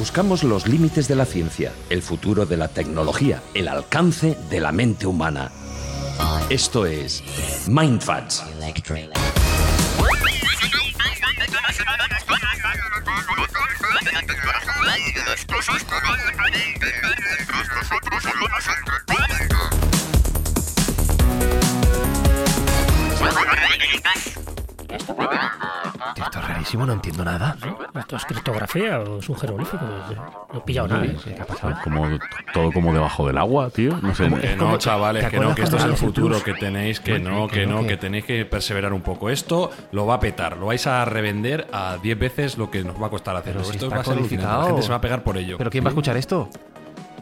Buscamos los límites de la ciencia, el futuro de la tecnología, el alcance de la mente humana. Esto es MindFacts. Esto es rarísimo, no entiendo nada. ¿Esto es criptografía o es un jeroglífico? No he pillado nada. ¿Qué ha pasado? Como, todo como debajo del agua, tío. No sé. Que no, chavales, ¿te que no, que esto es el futuro, que tenéis que no, que no, que- tenéis que perseverar un poco. Esto lo va a petar, lo vais a revender a 10 veces lo que nos va a costar hacerlo. Esto está va a ser la gente se va a pegar por ello. ¿Pero quién va a escuchar esto?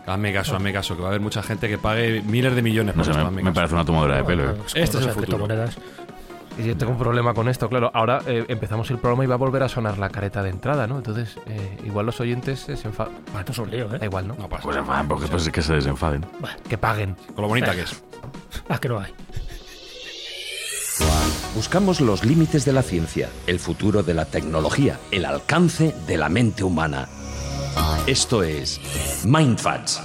Hazme caso, hazme caso, que va a haber mucha gente que pague miles de millones No por sé, me, parece una tomadura de pelo. eh. Pues Este es el futuro. Yo tengo un problema con esto, claro. Ahora eh, empezamos el programa y va a volver a sonar la careta de entrada, ¿no? Entonces, eh, igual los oyentes se enfadan. Esto es un lío, Da ¿eh? igual, ¿no? No pasa Pues enfaden, porque pues, que se desenfaden. Que paguen. Con lo bonita que es. Ah, que no hay. Buscamos los límites de la ciencia, el futuro de la tecnología, el alcance de la mente humana. Esto es MindFacts.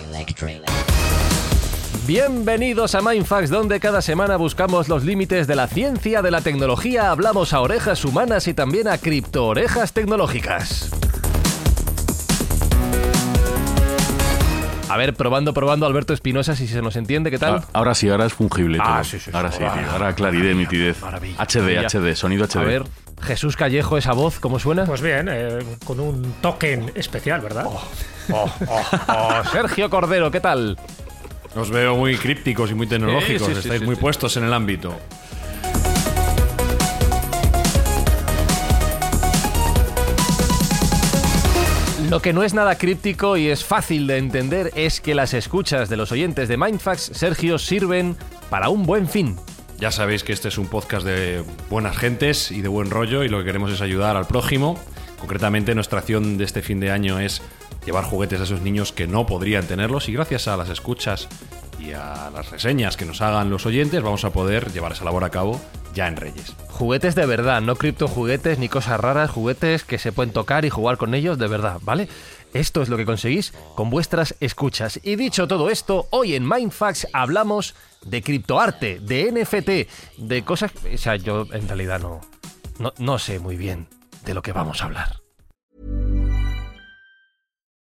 Bienvenidos a Mindfax, donde cada semana buscamos los límites de la ciencia, de la tecnología, hablamos a orejas humanas y también a criptoorejas tecnológicas. A ver, probando, probando, Alberto Espinosa, si se nos entiende, ¿qué tal? Ah, Ahora sí, ahora es fungible. Ah, todo. sí, sí, sí. Ahora sí, tío. Ahora claridad, nitidez. maravilla. HD, Maravilla. HD, sonido HD. A ver, Jesús Callejo, esa voz, ¿cómo suena? Pues bien, eh, con un token especial, ¿verdad? Oh, oh, oh, Sergio Cordero, ¿qué tal? Os veo muy crípticos y muy tecnológicos. Sí, sí, sí, Estáis sí, muy sí. puestos en el ámbito. Lo que no es nada críptico y es fácil de entender es que las escuchas de los oyentes de Mindfax, Sergio, sirven para un buen fin. Ya sabéis que este es un podcast de buenas gentes y de buen rollo y lo que queremos es ayudar al prójimo. Concretamente nuestra acción de este fin de año es llevar juguetes a esos niños que no podrían tenerlos y gracias a las escuchas y a las reseñas que nos hagan los oyentes vamos a poder llevar esa labor a cabo ya en Reyes. Juguetes de verdad, no criptojuguetes ni cosas raras, juguetes que se pueden tocar y jugar con ellos de verdad, ¿vale? Esto es lo que conseguís con vuestras escuchas. Y dicho todo esto, hoy en Mindfax hablamos de criptoarte, de NFT, de cosas... O sea, yo en realidad no, no, no sé muy bien de lo que vamos a hablar.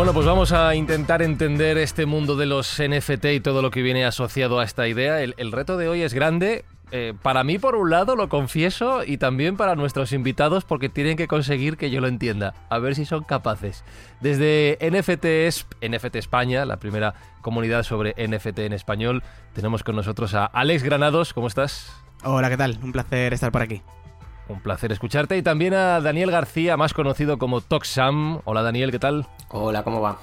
Bueno, pues vamos a intentar entender este mundo de los NFT y todo lo que viene asociado a esta idea. El, reto de hoy es grande. eh, para mí, por un lado, lo confieso, y también para nuestros invitados, porque tienen que conseguir que yo lo entienda. A ver si son capaces. Desde NFT, es- NFT España, la primera comunidad sobre NFT en español, tenemos con nosotros a Alex Granados. ¿Cómo estás? Hola, ¿qué tal? Un placer estar por aquí. Un placer escucharte. Y también a Daniel García, más conocido como Toxam. Hola Daniel, ¿qué tal? Hola, ¿cómo va?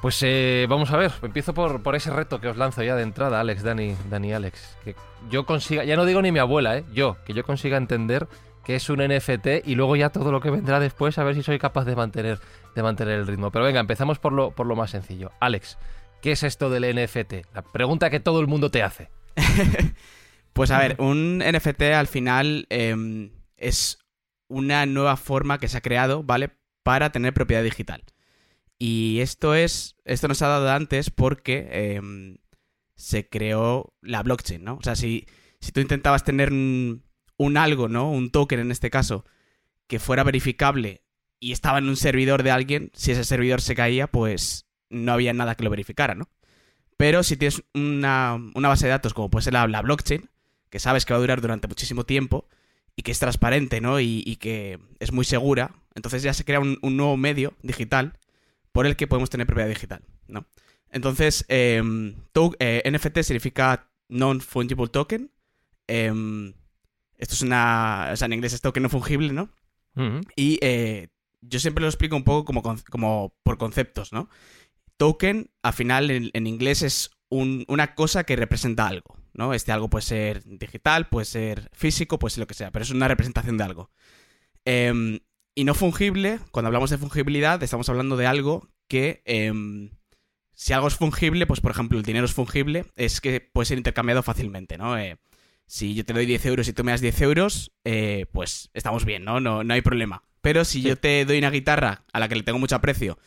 Pues eh, vamos a ver, empiezo por, por ese reto que os lanzo ya de entrada, Alex, Dani, Dani, Alex. Que yo consiga, ya no digo ni mi abuela, ¿eh? yo, que yo consiga entender que es un NFT y luego ya todo lo que vendrá después, a ver si soy capaz de mantener, de mantener el ritmo. Pero venga, empezamos por lo, por lo más sencillo. Alex, ¿qué es esto del NFT? La pregunta que todo el mundo te hace. Pues a ver, un NFT al final em, es una nueva forma que se ha creado, ¿vale? Para tener propiedad digital. Y esto es. Esto nos ha dado antes porque em, se creó la blockchain, ¿no? O sea, si, si tú intentabas tener un, un algo, ¿no? Un token en este caso, que fuera verificable y estaba en un servidor de alguien, si ese servidor se caía, pues no había nada que lo verificara, ¿no? Pero si tienes una, una base de datos como puede ser la, la, blockchain, que sabes que va a durar durante muchísimo tiempo y que es transparente, ¿no? Y, y que es muy segura, entonces ya se crea un, un, nuevo medio digital por el que podemos tener propiedad digital, ¿no? Entonces, eh, to, eh, NFT significa Non-Fungible Token. Eh, esto es una... O sea, en inglés es token no fungible, ¿no? Uh -huh. Y eh, yo siempre lo explico un poco como, como por conceptos, ¿no? Token, al final, en, en inglés es un, una cosa que representa algo, ¿no? Este algo puede ser digital, puede ser físico, puede ser lo que sea, pero es una representación de algo. Eh, y no fungible, cuando hablamos de fungibilidad, estamos hablando de algo que... Eh, si algo es fungible, pues por ejemplo el dinero es fungible, es que puede ser intercambiado fácilmente, ¿no? Eh, si yo te doy 10 euros y tú me das 10 euros, eh, pues estamos bien, ¿no? ¿no? No hay problema. Pero si yo te doy una guitarra a la que le tengo mucho aprecio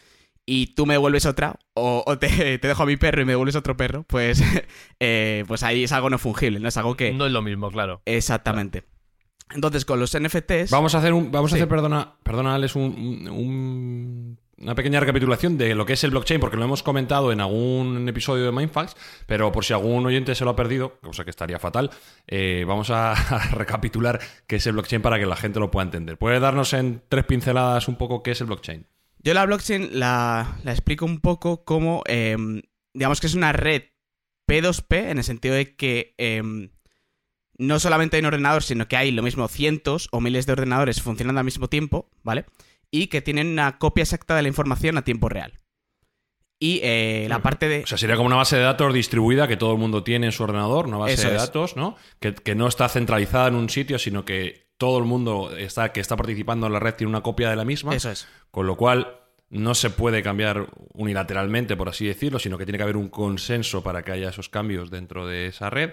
y tú me devuelves otra, o, o te, te, dejo a mi perro y me devuelves otro perro, pues, eh, pues ahí es algo no fungible, ¿no? Es algo que... No es lo mismo, claro. Exactamente. Claro. Entonces, con los NFTs... Vamos a hacer, un, vamos sí. a hacer perdona, perdona Alex, un, un, una pequeña recapitulación de lo que es el blockchain, porque lo hemos comentado en algún episodio de Mindfacts, pero por si algún oyente se lo ha perdido, cosa que estaría fatal, eh, vamos a, a, recapitular qué es el blockchain para que la gente lo pueda entender. ¿Puedes darnos en tres pinceladas un poco qué es el blockchain? Yo la blockchain la, la explico un poco como, eh, digamos que es una red P2P, en el sentido de que eh, no solamente hay un ordenador, sino que hay lo mismo cientos o miles de ordenadores funcionando al mismo tiempo, ¿vale? y que tienen una copia exacta de la información a tiempo real. Y eh, la parte de... O sea, sería como una base de datos distribuida que todo el mundo tiene en su ordenador, una base Eso de es. datos, ¿no? Que, que, no está centralizada en un sitio, sino que todo el mundo está, que está participando en la red tiene una copia de la misma. Eso es. Con lo cual no se puede cambiar unilateralmente, por así decirlo, sino que tiene que haber un consenso para que haya esos cambios dentro de esa red.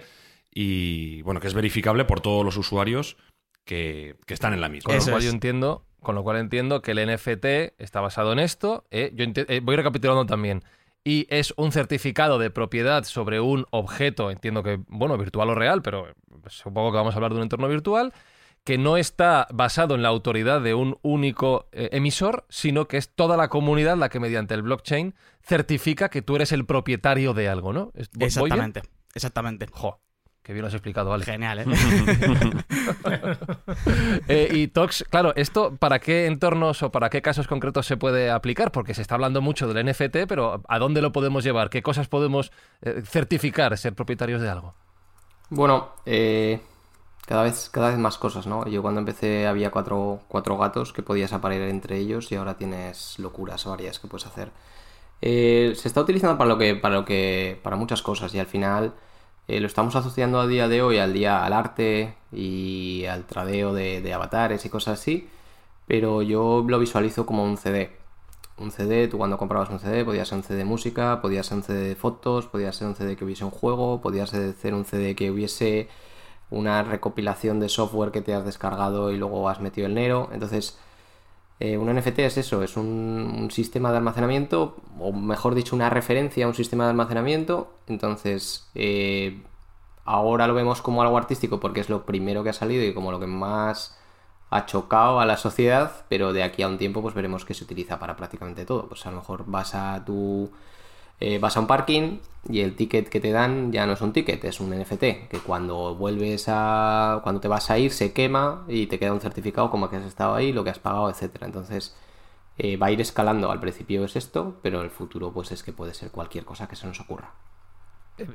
Y bueno, que es verificable por todos los usuarios que, que están en la misma. Con lo cual yo entiendo con lo cual entiendo que el NFT está basado en esto. ¿eh? Yo eh, voy recapitulando también. Y es un certificado de propiedad sobre un objeto, entiendo que, bueno, virtual o real, pero supongo que vamos a hablar de un entorno virtual, que no está basado en la autoridad de un único eh, emisor, sino que es toda la comunidad la que mediante el blockchain certifica que tú eres el propietario de algo, ¿no? Exactamente, exactamente. Jo, Qué bien lo has explicado, vale. Genial, ¿eh? eh, y Tox, claro, ¿esto para qué entornos o para qué casos concretos se puede aplicar? Porque se está hablando mucho del NFT, pero ¿a dónde lo podemos llevar? ¿Qué cosas podemos eh, certificar, ser propietarios de algo? Bueno, eh, cada, vez, cada vez más cosas, ¿no? Yo cuando empecé había cuatro, cuatro gatos que podías aparear entre ellos y ahora tienes locuras varias que puedes hacer. Eh, se está utilizando para lo que, para lo que, para muchas cosas y al final eh, lo estamos asociando a día de hoy al día al arte y al tradeo de, de, avatares y cosas así, pero yo lo visualizo como un CD. Un CD, tú cuando comprabas un CD podía ser un CD de música, podía ser un CD de fotos, podía ser un CD que hubiese un juego, podía ser un CD que hubiese una recopilación de software que te has descargado y luego has metido el Nero. Entonces, eh, un NFT es eso, es un, sistema de almacenamiento, o mejor dicho, una referencia a un sistema de almacenamiento. Entonces, eh, ahora lo vemos como algo artístico porque es lo primero que ha salido y como lo que más ha chocado a la sociedad, pero de aquí a un tiempo pues veremos que se utiliza para prácticamente todo. Pues a lo mejor vas a tu eh, vas a un parking y el ticket que te dan ya no es un ticket, es un NFT, que cuando vuelves a. cuando te vas a ir se quema y te queda un certificado como que has estado ahí, lo que has pagado, etcétera. Entonces eh, va a ir escalando. Al principio es esto, pero el futuro, pues es que puede ser cualquier cosa que se nos ocurra.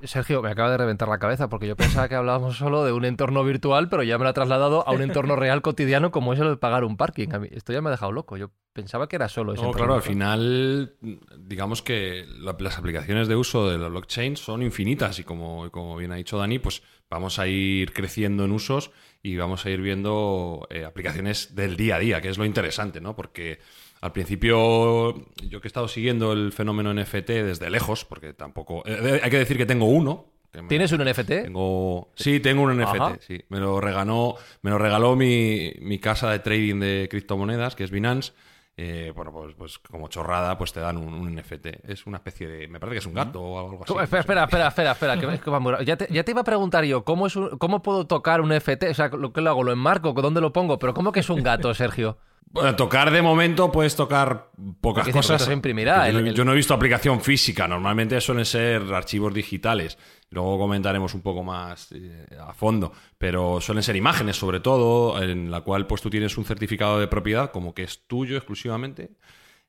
Sergio, me acaba de reventar la cabeza porque yo pensaba que hablábamos solo de un entorno virtual, pero ya me lo ha trasladado a un entorno real cotidiano como es el de pagar un parking. A mí, esto ya me ha dejado loco. Yo pensaba que era solo eso. No, claro, al final, digamos que la, las aplicaciones de uso de la blockchain son infinitas y como, como bien ha dicho Dani, pues vamos a ir creciendo en usos y vamos a ir viendo eh, aplicaciones del día a día, que es lo interesante, ¿no? Porque al principio, yo que he estado siguiendo el fenómeno NFT desde lejos, porque tampoco. Eh, hay que decir que tengo uno, que me- ¿Tienes un NFT? Tengo, sí, tengo un NFT. Ajá. Sí. Me lo regaló, me lo regaló mi, mi casa de trading de criptomonedas, que es Binance. Eh, bueno, pues, pues como chorrada, pues te dan un, un NFT. Es una especie de. Me parece que es un gato o algo así. Espera, espera, espera, espera, espera, que- que va muy ra- ya, te, ya te iba a preguntar yo, ¿cómo, es un- ¿cómo puedo tocar un FT? O sea, ¿lo que lo hago? ¿Lo enmarco? ¿Dónde lo pongo? ¿Pero cómo que es un gato, Sergio? Bueno, tocar de momento puedes tocar pocas Porque cosas. se imprimirá, Yo, el- yo no he visto aplicación física. Normalmente suelen ser archivos digitales. Luego comentaremos un poco más eh, a fondo. Pero suelen ser imágenes, sobre todo, en la cual pues tú tienes un certificado de propiedad como que es tuyo exclusivamente.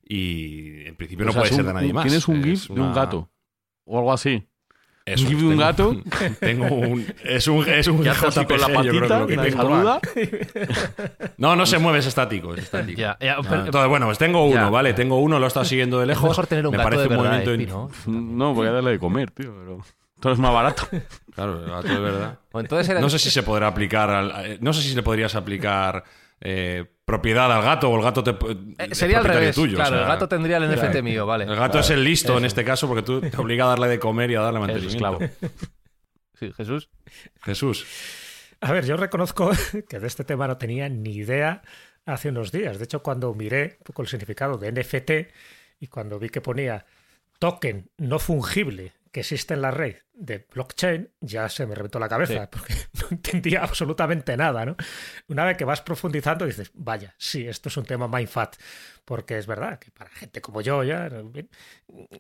Y en principio O no sea, puede ser de nadie más. Tienes un Es GIF de un gato. O algo así. Eso, un un gato. Tengo un. Es un, es un así con la JPG, yo creo que patita, lo que tengo. No, no se mueve, es estático. Es estático. Ya, ya, Ah, pero- Entonces, bueno, pues tengo uno, Ya. ¿vale? Tengo uno, lo he estado siguiendo de lejos. mejor tener un Me gato parece de un verdad, movimiento. Espi, in- ¿no? Voy a darle de comer, tío. Pero todo es más barato. Claro, el gato de verdad. O entonces era- No sé si se podrá aplicar. al- eh, no sé si le podrías aplicar eh, propiedad al gato o el gato te, Eh, sería al revés. tuyo. claro, o sea, el gato tendría el NFT mío, vale. El gato es el listo en este caso porque tú te obliga a darle de comer y a darle mantenimiento. esclavo. Sí, Jesús. Jesús. A ver, yo reconozco que de este tema no tenía ni idea hace unos días. De hecho, cuando miré un poco el significado de NFT y cuando vi que ponía token no fungible que existe en la red de blockchain, ya se me reventó la cabeza Sí. porque no entendía absolutamente nada, ¿no? Una vez que vas profundizando dices, vaya, sí, esto es un tema mindfat, porque es verdad que para gente como yo ya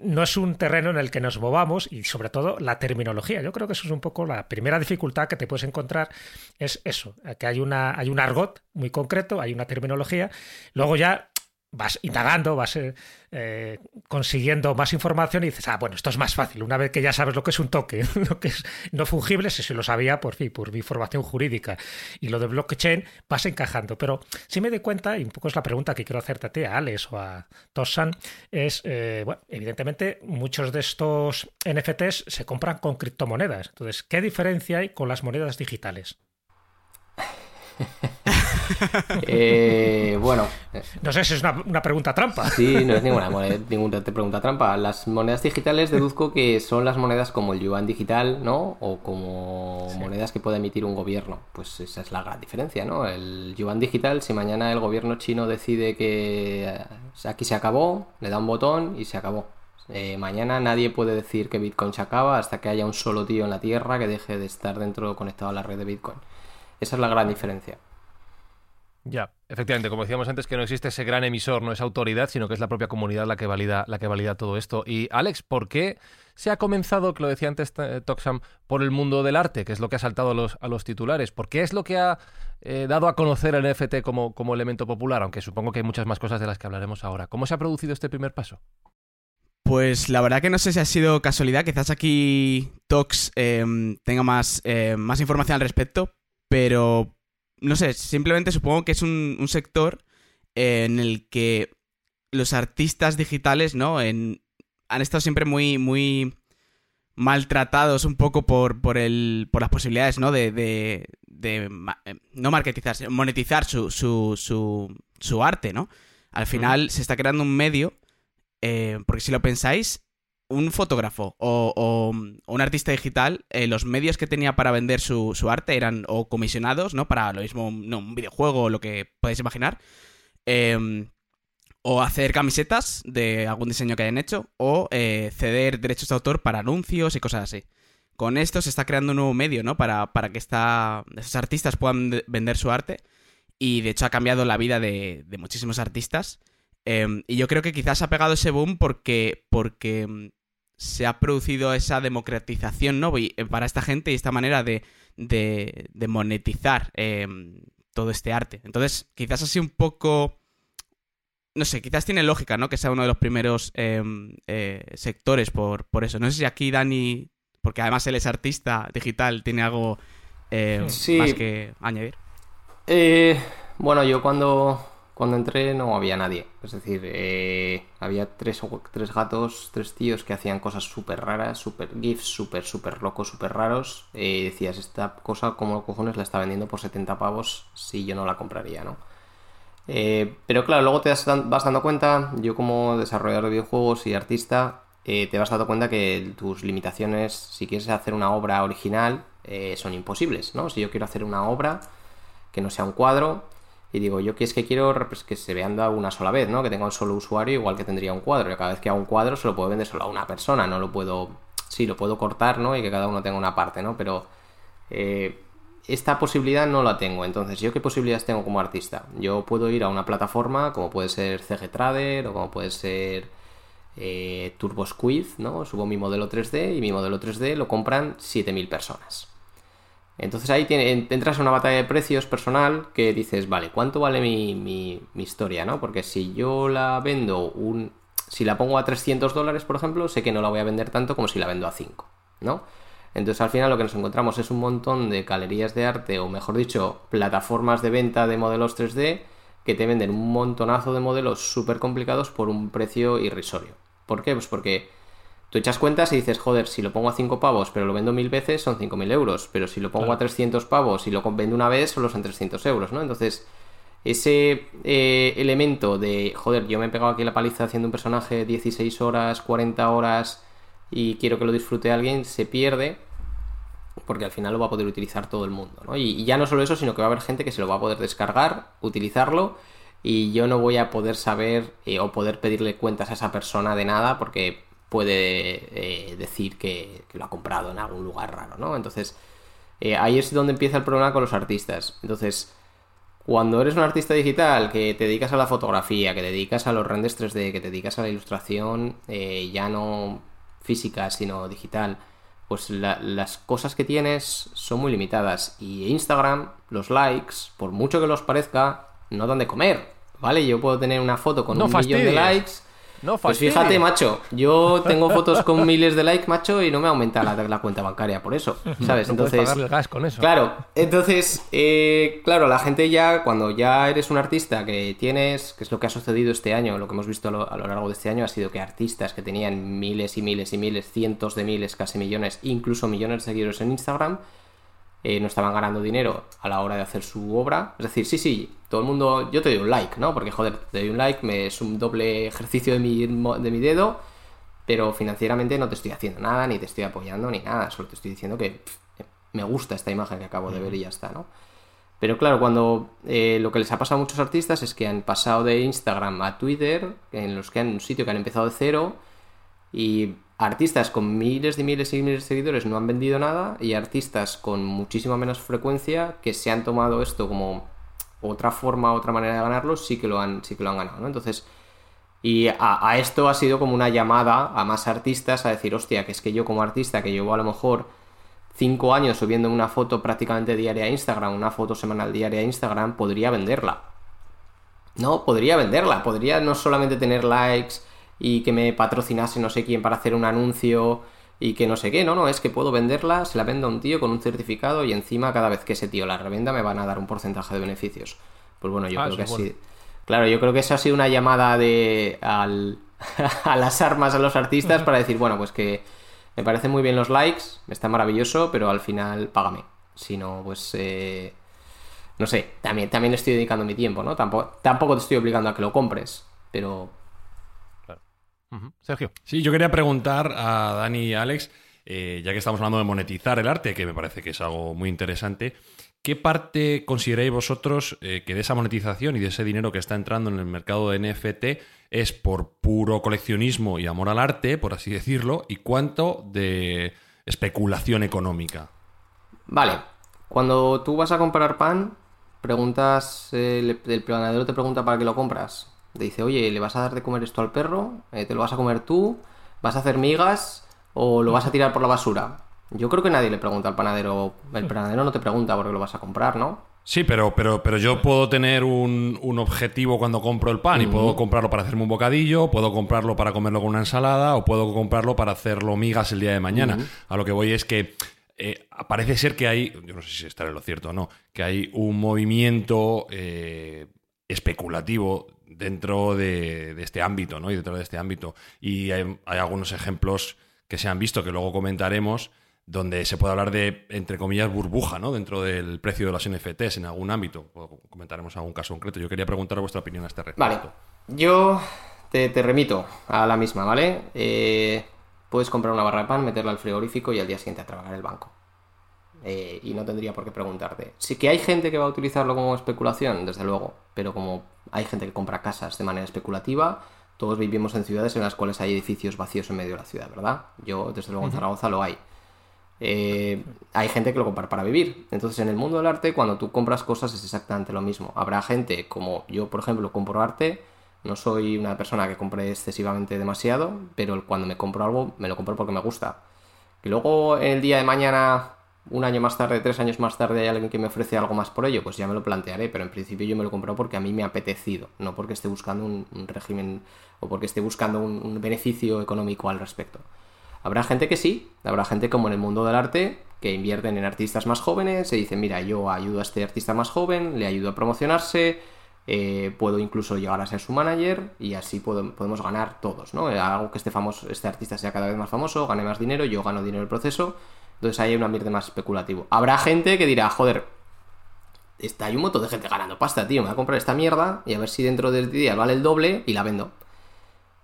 no es un terreno en el que nos movamos y sobre todo la terminología. Yo creo que eso es un poco la primera dificultad que te puedes encontrar es eso, que hay una hay un argot muy concreto, hay una terminología, luego ya vas indagando, vas eh, eh, consiguiendo más información y dices, ah, bueno, esto es más fácil. Una vez que ya sabes lo que es un toque, lo que es no fungible, si se lo sabía por fin, por mi formación jurídica. Y lo de blockchain vas encajando. Pero si me doy cuenta, y un poco es la pregunta que quiero hacerte a ti, a Alex o a Tossan, es, eh, bueno, evidentemente muchos de estos NFTs se compran con criptomonedas. Entonces, ¿qué diferencia hay con las monedas digitales? Eh, bueno, No sé si es una, una pregunta trampa. sí, no es ninguna, moneda- ninguna pregunta trampa. Las monedas digitales deduzco que son las monedas como el yuan digital, ¿no? O como monedas que puede emitir un gobierno. Pues esa es la gran diferencia, ¿no? El yuan digital, si mañana el gobierno chino decide que eh, aquí se acabó, le da un botón y se acabó. Eh, mañana nadie puede decir que Bitcoin se acaba hasta que haya un solo tío en la Tierra que deje de estar dentro conectado a la red de Bitcoin. Esa es la gran diferencia. Ya, efectivamente, como decíamos antes, que no existe ese gran emisor, no es autoridad, sino que es la propia comunidad la que valida, la que valida todo esto. Y Alex, ¿por qué se ha comenzado, que lo decía antes eh, Toxam, por el mundo del arte, que es lo que ha saltado a los, a los titulares? ¿Por qué es lo que ha eh, dado a conocer el NFT como, como elemento popular? Aunque supongo que hay muchas más cosas de las que hablaremos ahora. ¿Cómo se ha producido este primer paso? Pues la verdad que no sé si ha sido casualidad, quizás aquí Tox eh, tenga más, eh, más información al respecto, pero no sé, simplemente supongo que es un, un sector en el que los artistas digitales, ¿no? En, han estado siempre muy, muy maltratados un poco por, por, el, por las posibilidades, ¿no? De, de, de eh, no marketizarse, monetizar su, su, su, su arte, ¿no? Al final se está creando un medio, eh, porque si lo pensáis, un fotógrafo o, o un artista digital, eh, los medios que tenía para vender su, su arte eran o comisionados, ¿no? Para lo mismo, no, un videojuego o lo que podáis imaginar. eh, o hacer camisetas de algún diseño que hayan hecho, o eh, ceder derechos de autor para anuncios y cosas así. Con esto se está creando un nuevo medio, ¿no? Para, para que esta, esos artistas puedan de- vender su arte. Y de hecho ha cambiado la vida de muchísimos artistas. Eh, y yo creo que quizás ha pegado ese boom porque, porque mm, se ha producido esa democratización, ¿no? Eh, para esta gente y esta manera de, de, de monetizar eh, todo este arte. Entonces, quizás así un poco... No sé, quizás tiene lógica, ¿no? Que sea uno de los primeros eh, eh, sectores por, por eso. No sé si aquí Dani, porque además él es artista digital, tiene algo Sí. más que añadir. Eh, bueno, yo cuando, cuando entré no había nadie. Es decir, eh, había tres, tres gatos, tres tíos que hacían cosas súper raras, súper gifs, súper, súper locos, súper raros. Eh, decías, esta cosa, como cojones la está vendiendo por 70 pavos si yo no la compraría, ¿no? Eh, pero claro, luego te vas dando cuenta, yo como desarrollador de videojuegos y artista, eh, te vas dando cuenta que tus limitaciones, si quieres hacer una obra original, eh, son imposibles, ¿no? Si yo quiero hacer una obra que no sea un cuadro, y digo, yo que es que quiero pues, que se vean una sola vez, ¿no? Que tenga un solo usuario, igual que tendría un cuadro. Y cada vez que hago un cuadro se lo puedo vender solo a una persona, no lo puedo. Sí, lo puedo cortar, ¿no? Y que cada uno tenga una parte, ¿no? Pero eh, esta posibilidad no la tengo. Entonces, ¿yo qué posibilidades tengo como artista? Yo puedo ir a una plataforma como puede ser CG Trader o como puede ser eh, Turbo Squid, ¿no? Subo mi modelo 3D y mi modelo 3D lo compran 7000 personas. Entonces ahí entras en una batalla de precios personal que dices, vale, ¿cuánto vale mi, historia? ¿no? Porque si yo la vendo un... Si la pongo a 300 dólares, por ejemplo, sé que no la voy a vender tanto como si la vendo a 5, ¿no? Entonces al final lo que nos encontramos es un montón de galerías de arte, o mejor dicho, plataformas de venta de modelos 3D que te venden un montonazo de modelos súper complicados por un precio irrisorio. ¿Por qué? Pues porque Tú echas cuentas y dices, joder, si lo pongo a 5 pavos pero lo vendo mil veces son 5.000 euros, pero si lo pongo a 300 pavos y lo vendo una vez solo son 300 euros, ¿no? Entonces, ese eh, elemento de, joder, yo me he pegado aquí la paliza haciendo un personaje 16 horas, 40 horas y quiero que lo disfrute alguien, se pierde porque al final lo va a poder utilizar todo el mundo, ¿no? Y, ya no solo eso, sino que va a haber gente que se lo va a poder descargar, utilizarlo y yo no voy a poder saber eh, o poder pedirle cuentas a esa persona de nada porque puede eh, decir que, lo ha comprado en algún lugar raro, ¿no? Entonces, eh, ahí es donde empieza el problema con los artistas. Entonces, cuando eres un artista digital que te dedicas a la fotografía, que te dedicas a los renders 3D, que te dedicas a la ilustración eh, ya no física, sino digital, pues las cosas que tienes son muy limitadas. Y Instagram, los likes, por mucho que los parezca, no dan de comer, ¿vale? Yo puedo tener una foto con un millón de likes no, pues fíjate, macho, yo tengo fotos con miles de likes, macho, y no me aumenta la, cuenta bancaria por eso, ¿sabes? entonces, el gas con eso. Claro, entonces, eh, claro, la gente ya, cuando ya eres un artista que tienes, que es lo que ha sucedido este año, lo que hemos visto a lo, a lo largo de este año, ha sido que artistas que tenían miles y miles y miles, cientos de miles, casi millones, incluso millones de seguidores en Instagram, eh, no estaban ganando dinero a la hora de hacer su obra. Es decir, sí, sí, todo el mundo, yo te doy un like, ¿no? Porque joder, te doy un like, me, es un doble ejercicio de mi, de mi dedo, pero financieramente no te estoy haciendo nada, ni te estoy apoyando, ni nada, solo te estoy diciendo que me gusta esta imagen que acabo de ver y ya está, ¿no? Pero claro, cuando eh, lo que les ha pasado a muchos artistas es que han pasado de Instagram a Twitter, en los que han un sitio que han empezado de cero, y artistas con miles y miles y miles de seguidores no han vendido nada y artistas con muchísima menos frecuencia que se han tomado esto como otra forma, otra manera de ganarlo, sí que lo han, sí que lo han ganado. Entonces, y a, esto ha sido como una llamada a más artistas a decir, hostia, que es que yo como artista que llevo a lo mejor cinco años subiendo una foto prácticamente diaria a Instagram, una foto semanal diaria a Instagram, podría venderla. No, podría venderla, podría no solamente tener likes, y que me patrocinase no sé quién para hacer un anuncio y que no sé qué, no, no, es que puedo venderla, se la vendo a un tío con un certificado y encima cada vez que ese tío la revenda me van a dar un porcentaje de beneficios. Pues bueno, yo ah, creo que así... Claro, yo creo que eso ha sido una llamada de al, a las armas a los artistas para decir, bueno, pues que me parecen muy bien los likes, está maravilloso, pero al final págame. Si no, pues... Eh, no sé, también, también estoy dedicando mi tiempo, ¿no? Tampoco, tampoco te estoy obligando a que lo compres, pero Sergio. Sí, yo quería preguntar a Dani y Alex, eh, ya que estamos hablando de monetizar el arte, que me parece que es algo muy interesante, ¿qué parte consideráis vosotros eh, que de esa monetización y de ese dinero que está entrando en el mercado de NFT es por puro coleccionismo y amor al arte, por así decirlo, y cuánto de especulación económica? Vale, cuando tú vas a comprar pan, preguntas, el, el planadero te pregunta para qué lo compras. Te dice, oye, ¿le vas a dar de comer esto al perro? Eh, ¿Te lo vas a comer tú? ¿Vas a hacer migas? ¿O lo vas a tirar por la basura? Yo creo que nadie le pregunta al panadero. El panadero no te pregunta por qué lo vas a comprar, ¿no? Sí, pero, pero, pero yo puedo tener un, objetivo cuando compro el pan y puedo comprarlo para hacerme un bocadillo, puedo comprarlo para comerlo con una ensalada o puedo comprarlo para hacerlo migas el día de mañana. A lo que voy es que eh, parece ser que hay, yo no sé si estaré lo cierto o no, que hay un movimiento eh, especulativo dentro de, este ámbito, ¿no? Y dentro de este ámbito. Y hay, algunos ejemplos que se han visto, que luego comentaremos, donde se puede hablar de, entre comillas, burbuja, ¿no? Dentro del precio de los NFTs en algún ámbito. Comentaremos algún caso concreto. Yo quería preguntar vuestra opinión a este respecto. Vale. Yo te, remito a la misma, ¿vale? Eh, puedes comprar una barra de pan, meterla al frigorífico y al día siguiente a trabajar el banco. Eh, y no tendría por qué preguntarte. Sí que hay gente que va a utilizarlo como especulación, desde luego, pero como hay gente que compra casas de manera especulativa, todos vivimos en ciudades en las cuales hay edificios vacíos en medio de la ciudad, ¿verdad? Yo, desde luego, en Zaragoza lo hay. Eh, hay gente que lo compra para vivir. Entonces, en el mundo del arte, cuando tú compras cosas es exactamente lo mismo. Habrá gente como yo, por ejemplo, compro arte. No soy una persona que compre excesivamente demasiado, pero cuando me compro algo, me lo compro porque me gusta. Y luego, el día de mañana, un año más tarde, tres años más tarde, hay alguien que me ofrece algo más por ello, pues ya me lo plantearé. Pero en principio yo me lo compro porque a mí me ha apetecido, no porque esté buscando un, régimen o porque esté buscando un beneficio económico al respecto. Habrá gente que sí, habrá gente como en el mundo del arte que invierten en artistas más jóvenes y dicen, mira, yo ayudo a este artista más joven, le ayudo a promocionarse, eh, puedo incluso llegar a ser su manager y así podemos ganar todos, ¿no? Algo que este, famoso, este artista sea cada vez más famoso, gane más dinero, yo gano dinero en el proceso, entonces ahí hay un ambiente más especulativo. Habrá gente que dirá, joder, está, hay un montón de gente ganando pasta, tío, me voy a comprar esta mierda y a ver si dentro del día vale el doble y la vendo.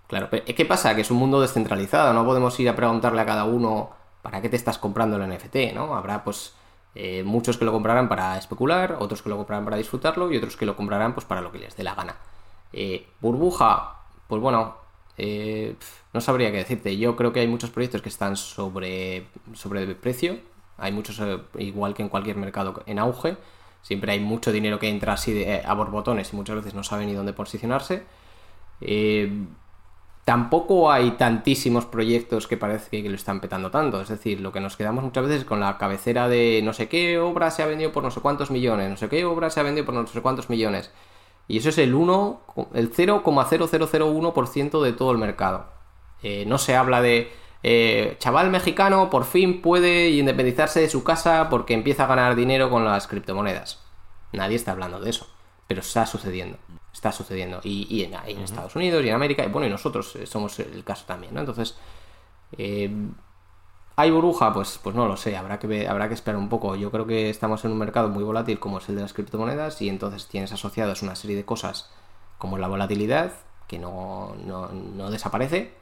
Claro, ¿qué pasa? Que es un mundo descentralizado, no podemos ir a preguntarle a cada uno para qué te estás comprando el NFT, ¿no? Habrá pues eh, muchos que lo comprarán para especular, otros que lo comprarán para disfrutarlo y otros que lo comprarán pues para lo que les dé la gana. Eh, burbuja, pues bueno, eh, no sabría qué decirte. Yo creo que hay muchos proyectos que están sobre, sobre precio. Hay muchos, igual que en cualquier mercado, en auge. Siempre hay mucho dinero que entra así a borbotones y muchas veces no sabe ni dónde posicionarse. Eh, tampoco hay tantísimos proyectos que parece que lo están petando tanto. Es decir, lo que nos quedamos muchas veces es con la cabecera de no sé qué obra se ha vendido por no sé cuántos millones, no sé qué obra se ha vendido por no sé cuántos millones. Y eso es el 1, el 0,0001% de todo el mercado. Eh, no se habla de eh, chaval mexicano por fin puede independizarse de su casa porque empieza a ganar dinero con las criptomonedas. Nadie está hablando de eso, pero está sucediendo está sucediendo. Y, en, Estados Unidos y en América, y bueno, y nosotros eh, somos el caso también, ¿no? Entonces, eh, ¿hay burbuja? Pues, pues no lo sé, habrá que, habrá que esperar un poco. Yo creo que estamos en un mercado muy volátil como es el de las criptomonedas y entonces tienes asociados una serie de cosas como la volatilidad, que no, no, desaparece,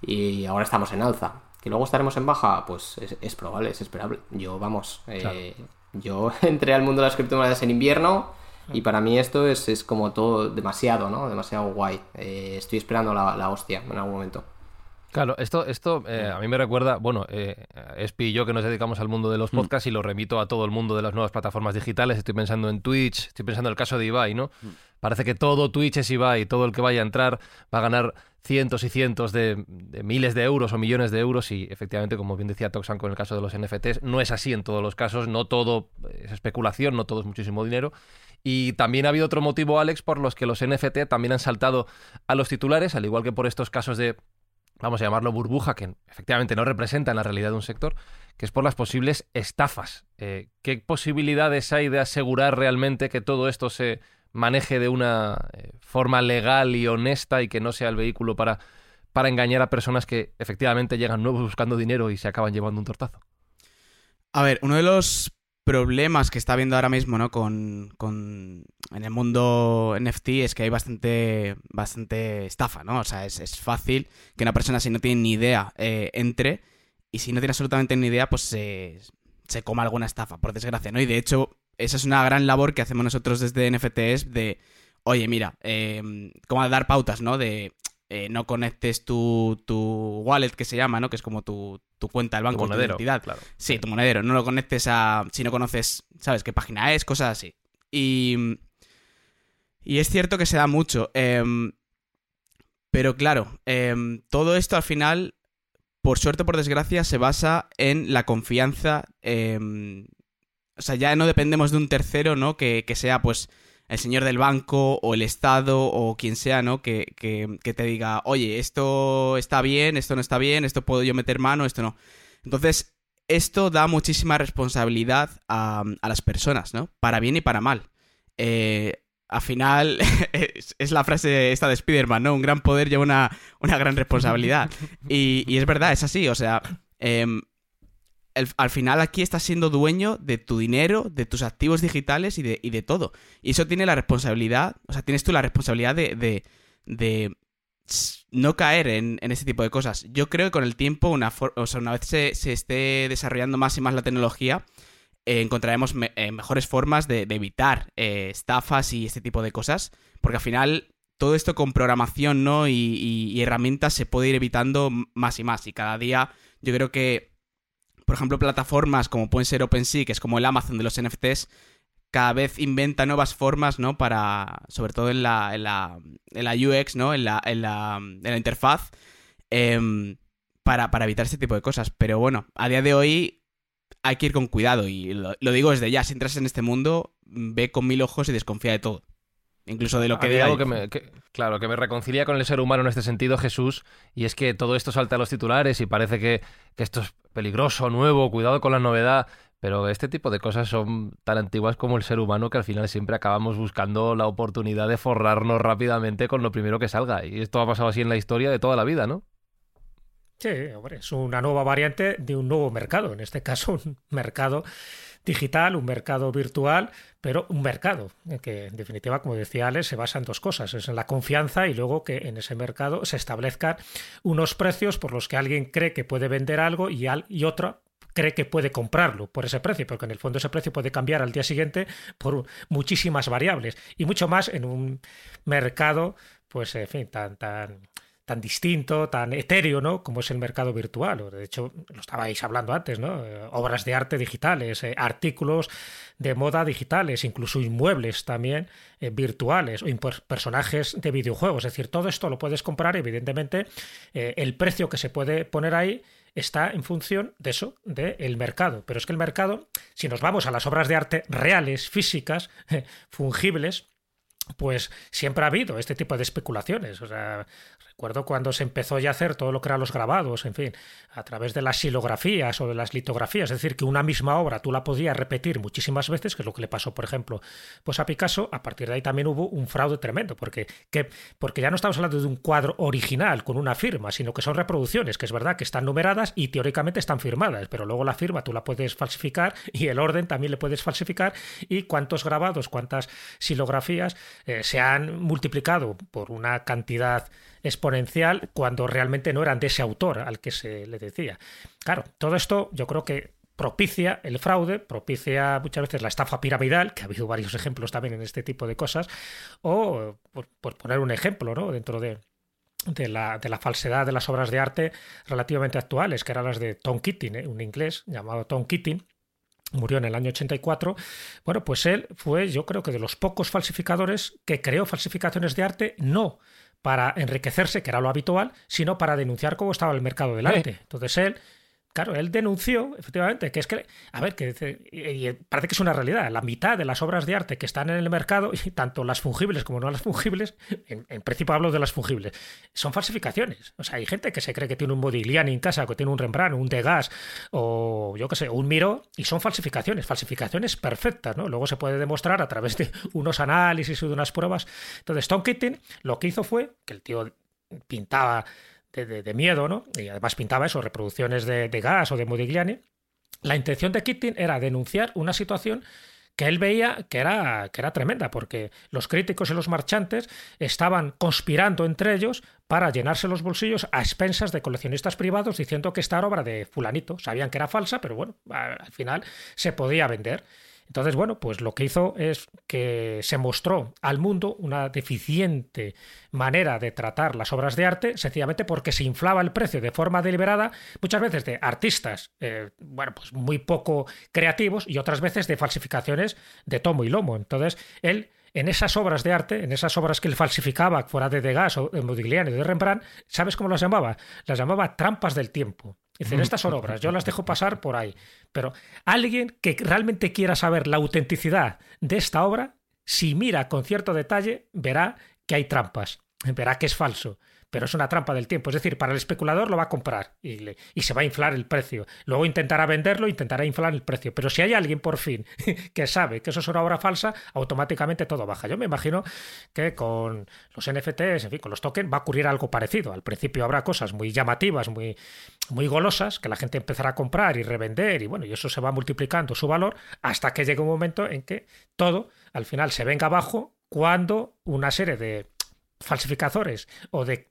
y ahora estamos en alza. ¿Que luego estaremos en baja? Pues es, probable, es esperable. Yo, vamos, eh, yo entré al mundo de las criptomonedas en invierno y para mí esto es, es como todo demasiado, ¿no? Demasiado guay. Eh, estoy esperando la, la, hostia en algún momento. Claro, esto, esto eh, a mí me recuerda, bueno, eh, Espi y yo que nos dedicamos al mundo de los mm. podcasts y lo remito a todo el mundo de las nuevas plataformas digitales. Estoy pensando en Twitch, estoy pensando en el caso de Ibai, ¿no? Mm. Parece que todo Twitch es Ibai, todo el que vaya a entrar va a ganar cientos y cientos de, de, miles de euros o millones de euros y efectivamente, como bien decía Toxan con el caso de los NFTs, no es así en todos los casos, no todo es especulación, no todo es muchísimo dinero y también ha habido otro motivo, Alex, por los que los NFT también han saltado a los titulares, al igual que por estos casos de, vamos a llamarlo burbuja, que efectivamente no representan la realidad de un sector, que es por las posibles estafas. Eh, ¿Qué posibilidades hay de asegurar realmente que todo esto se maneje de una eh, forma legal y honesta y que no sea el vehículo para, para engañar a personas que efectivamente llegan nuevos buscando dinero y se acaban llevando un tortazo? A ver, uno de los problemas que está habiendo ahora mismo, ¿no? Con, con, en el mundo NFT es que hay bastante, bastante estafa, ¿no? O sea, es, fácil que una persona si no tiene ni idea eh, entre y si no tiene absolutamente ni idea, pues se, se coma alguna estafa, por desgracia, ¿no? Y de hecho, esa es una gran labor que hacemos nosotros desde NFTs de, oye, mira, eh, como dar pautas, ¿no? De eh, no conectes tu, tu wallet, que se llama, ¿no? Que es como tu, tu cuenta del banco, tu, monedero, identidad. Claro. Sí, tu monedero. No lo conectes a. Si no conoces, ¿sabes qué página es? Cosas así. Y. Y es cierto que se da mucho. Em, pero claro, em, todo esto al final, por suerte o por desgracia, se basa en la confianza. Em, o sea, ya no dependemos de un tercero, ¿no? Que, que sea, pues el señor del banco o el Estado o quien sea, ¿no? Que, que, te diga, oye, esto está bien, esto no está bien, esto puedo yo meter mano, esto no. Entonces, esto da muchísima responsabilidad a, a las personas, ¿no? Para bien y para mal. Eh, al final, es, la frase esta de Spider-Man, ¿no? Un gran poder lleva una, una gran responsabilidad. Y, y, es verdad, es así, o sea, al final aquí estás siendo dueño de tu dinero, de tus activos digitales y de, y de todo. Y eso tiene la responsabilidad, o sea, tienes tú la responsabilidad de, de, no caer en, en, este tipo de cosas. Yo creo que con el tiempo, una, o sea, una vez se, se, esté desarrollando más y más la tecnología, eh, encontraremos eh, mejores formas de, evitar eh, estafas y este tipo de cosas, porque al final todo esto con programación ¿no? Y, herramientas se puede ir evitando más y más. Y cada día yo creo que, por ejemplo, plataformas como pueden ser OpenSea, que es como el Amazon de los NFTs, cada vez inventa nuevas formas, ¿no? Para, sobre todo en la, en la, en la UX, ¿no? En la, en la, en la interfaz, eh, para, para, evitar este tipo de cosas. Pero bueno, a día de hoy hay que ir con cuidado y lo, lo, digo desde ya, si entras en este mundo, ve con mil ojos y desconfía de todo. Incluso de lo que hay algo que me, que, claro, que me reconcilia con el ser humano en este sentido, Jesús, y es que todo esto salta a los titulares y parece que, que esto es peligroso, nuevo, cuidado con la novedad. Pero este tipo de cosas son tan antiguas como el ser humano que al final siempre acabamos buscando la oportunidad de forrarnos rápidamente con lo primero que salga. Y esto ha pasado así en la historia de toda la vida, ¿no? Sí, hombre, es una nueva variante de un nuevo mercado, en este caso un mercado digital, un mercado virtual, pero un mercado que en definitiva, como decía Alex, se basa en dos cosas, es en la confianza y luego que en ese mercado se establezcan unos precios por los que alguien cree que puede vender algo y, al, y otra cree que puede comprarlo por ese precio, porque en el fondo ese precio puede cambiar al día siguiente por muchísimas variables y mucho más en un mercado, pues, en fin, tan, tan, tan distinto, tan etéreo, ¿no? Como es el mercado virtual. De hecho, lo estabais hablando antes, ¿no? Obras de arte digitales, eh, artículos de moda digitales, incluso inmuebles también eh, virtuales o personajes de videojuegos. Es decir, todo esto lo puedes comprar, evidentemente, eh, el precio que se puede poner ahí está en función de eso, del mercado. Pero es que el mercado, si nos vamos a las obras de arte reales, físicas, fungibles, pues siempre ha habido este tipo de especulaciones. O sea, recuerdo cuando se empezó ya a hacer todo lo que eran los grabados, en fin, a través de las silografías o de las litografías, es decir, que una misma obra tú la podías repetir muchísimas veces, que es lo que le pasó, por ejemplo, pues a Picasso, a partir de ahí también hubo un fraude tremendo, porque, que, porque ya no estamos hablando de un cuadro original con una firma, sino que son reproducciones, que es verdad que están numeradas y teóricamente están firmadas, pero luego la firma tú la puedes falsificar y el orden también le puedes falsificar. Y cuántos grabados, cuántas silografías eh, se han multiplicado por una cantidad exponencial cuando realmente no eran de ese autor al que se le decía. Claro, todo esto yo creo que propicia el fraude, propicia muchas veces la estafa piramidal, que ha habido varios ejemplos también en este tipo de cosas, o por, poner un ejemplo, ¿no? Dentro de, de la, de la, falsedad de las obras de arte relativamente actuales, que eran las de Tom Keating, ¿eh? un inglés llamado Tom Keating, murió en el año 84, bueno, pues él fue yo creo que de los pocos falsificadores que creó falsificaciones de arte, no para enriquecerse, que era lo habitual, sino para denunciar cómo estaba el mercado del arte. Entonces él Claro, él denunció, efectivamente, que es que, a ver, que parece que es una realidad. La mitad de las obras de arte que están en el mercado, y tanto las fungibles como no las fungibles, en, principio hablo de las fungibles, son falsificaciones. O sea, hay gente que se cree que tiene un Modigliani en casa, que tiene un Rembrandt, un Degas, o yo qué sé, un Miro, y son falsificaciones, falsificaciones perfectas, ¿no? Luego se puede demostrar a través de unos análisis y de unas pruebas. Entonces, Tom Keating lo que hizo fue que el tío pintaba de, miedo, ¿no? Y además pintaba eso, reproducciones de, de gas o de Modigliani. La intención de Keating era denunciar una situación que él veía que era, que era tremenda, porque los críticos y los marchantes estaban conspirando entre ellos para llenarse los bolsillos a expensas de coleccionistas privados diciendo que esta era obra de fulanito. Sabían que era falsa, pero bueno, al final se podía vender. Entonces, bueno, pues lo que hizo es que se mostró al mundo una deficiente manera de tratar las obras de arte, sencillamente porque se inflaba el precio de forma deliberada, muchas veces de artistas, eh, bueno, pues muy poco creativos y otras veces de falsificaciones de tomo y lomo. Entonces, él en esas obras de arte, en esas obras que él falsificaba, fuera de Degas o de Modigliani o de Rembrandt, ¿sabes cómo las llamaba? Las llamaba trampas del tiempo. Es estas son obras, yo las dejo pasar por ahí. Pero alguien que realmente quiera saber la autenticidad de esta obra, si mira con cierto detalle, verá que hay trampas, verá que es falso pero es una trampa del tiempo. Es decir, para el especulador lo va a comprar y, se va a inflar el precio. Luego intentará venderlo, intentará inflar el precio. Pero si hay alguien por fin que sabe que eso es una obra falsa, automáticamente todo baja. Yo me imagino que con los NFTs, en fin, con los tokens, va a ocurrir algo parecido. Al principio habrá cosas muy llamativas, muy, muy golosas, que la gente empezará a comprar y revender, y bueno, y eso se va multiplicando su valor hasta que llegue un momento en que todo al final se venga abajo cuando una serie de falsificadores o de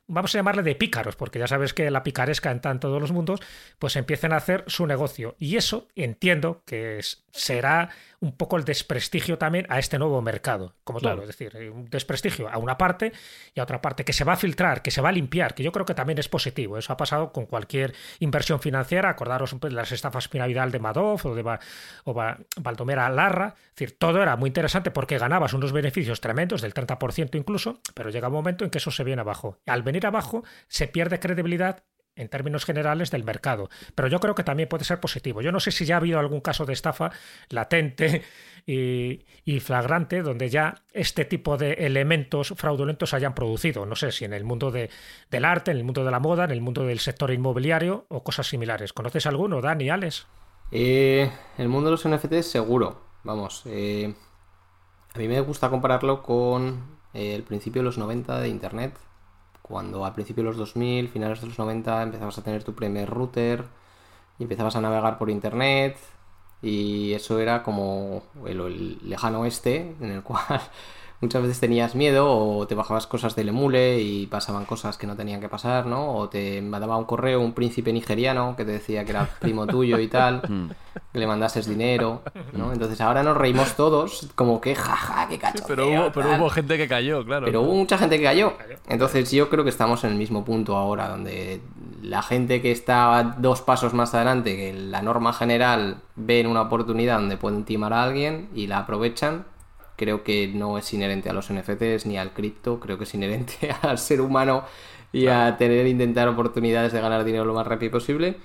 vamos a llamarle de pícaros, porque ya sabes que la picaresca está en todos los mundos, pues empiecen a hacer su negocio. Y eso entiendo que será un poco el desprestigio también a este nuevo mercado, como todo, es decir, eh, un desprestigio a una parte y a otra parte que se va a filtrar, que se va a limpiar, que yo creo que también es positivo. Eso ha pasado con cualquier inversión financiera, acordaros de las estafas piramidal de Madoff o de o Baldomera Larra, es decir, todo era muy interesante porque ganabas unos beneficios tremendos del 30% incluso, pero llega un momento en que eso se viene abajo. Al venir abajo se pierde credibilidad en términos generales del mercado. Pero yo creo que también puede ser positivo. Yo no sé si ya ha habido algún caso de estafa latente y, flagrante donde ya este tipo de elementos fraudulentos hayan producido. No sé si en el mundo de, del arte, en el mundo de la moda, en el mundo del sector inmobiliario o cosas similares. ¿Conoces alguno, Dani, Alex? Eh, el mundo de los NFTs seguro. Vamos, eh, a mí me gusta compararlo con eh, el principio de los 90 de Internet cuando al principio de los 2000, finales de los 90, empezabas a tener tu primer router y empezabas a navegar por internet y eso era como el, lejano oeste en el cual muchas veces tenías miedo o te bajabas cosas del emule y pasaban cosas que no tenían que pasar, ¿no? O te mandaba un correo un príncipe nigeriano que te decía que era primo tuyo y tal, mm. que le mandases dinero, ¿no? Entonces ahora nos reímos todos como que jaja, qué cacho. pero, hubo, pero hubo gente que cayó, claro. Pero hubo mucha gente que cayó. Entonces yo creo que estamos en el mismo punto ahora, donde la gente que está dos pasos más adelante que la norma general ven una oportunidad donde pueden timar a alguien y la aprovechan creo que no es inherente a los NFTs ni al cripto, creo que es inherente al ser humano y a tener intentar oportunidades de ganar dinero lo más rápido posible.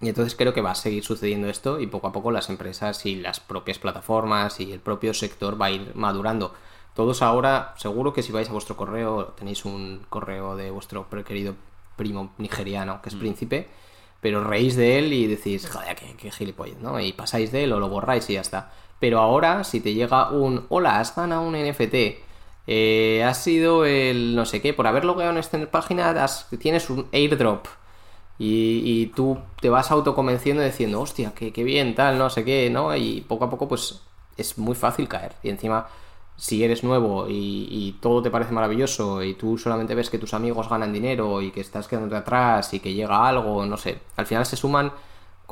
Y entonces creo que va a seguir sucediendo esto y poco a poco las empresas y las propias plataformas y el propio sector va a ir madurando. Todos ahora, seguro que si vais a vuestro correo, tenéis un correo de vuestro querido primo nigeriano, que es mm. príncipe, pero reís de él y decís, joder, qué, qué gilipollas, ¿no? Y pasáis de él o lo borráis y ya está. Pero ahora, si te llega un, hola, has ganado un NFT, eh, has sido el no sé qué, por haber logueado en esta página, tienes un airdrop. Y, tú te vas autoconvenciendo diciendo, hostia, qué, bien, tal, no sé qué, ¿no? Y poco a poco, pues es muy fácil caer. Y encima, si eres nuevo y, y, todo te parece maravilloso y tú solamente ves que tus amigos ganan dinero y que estás quedando atrás y que llega algo, no sé, al final se suman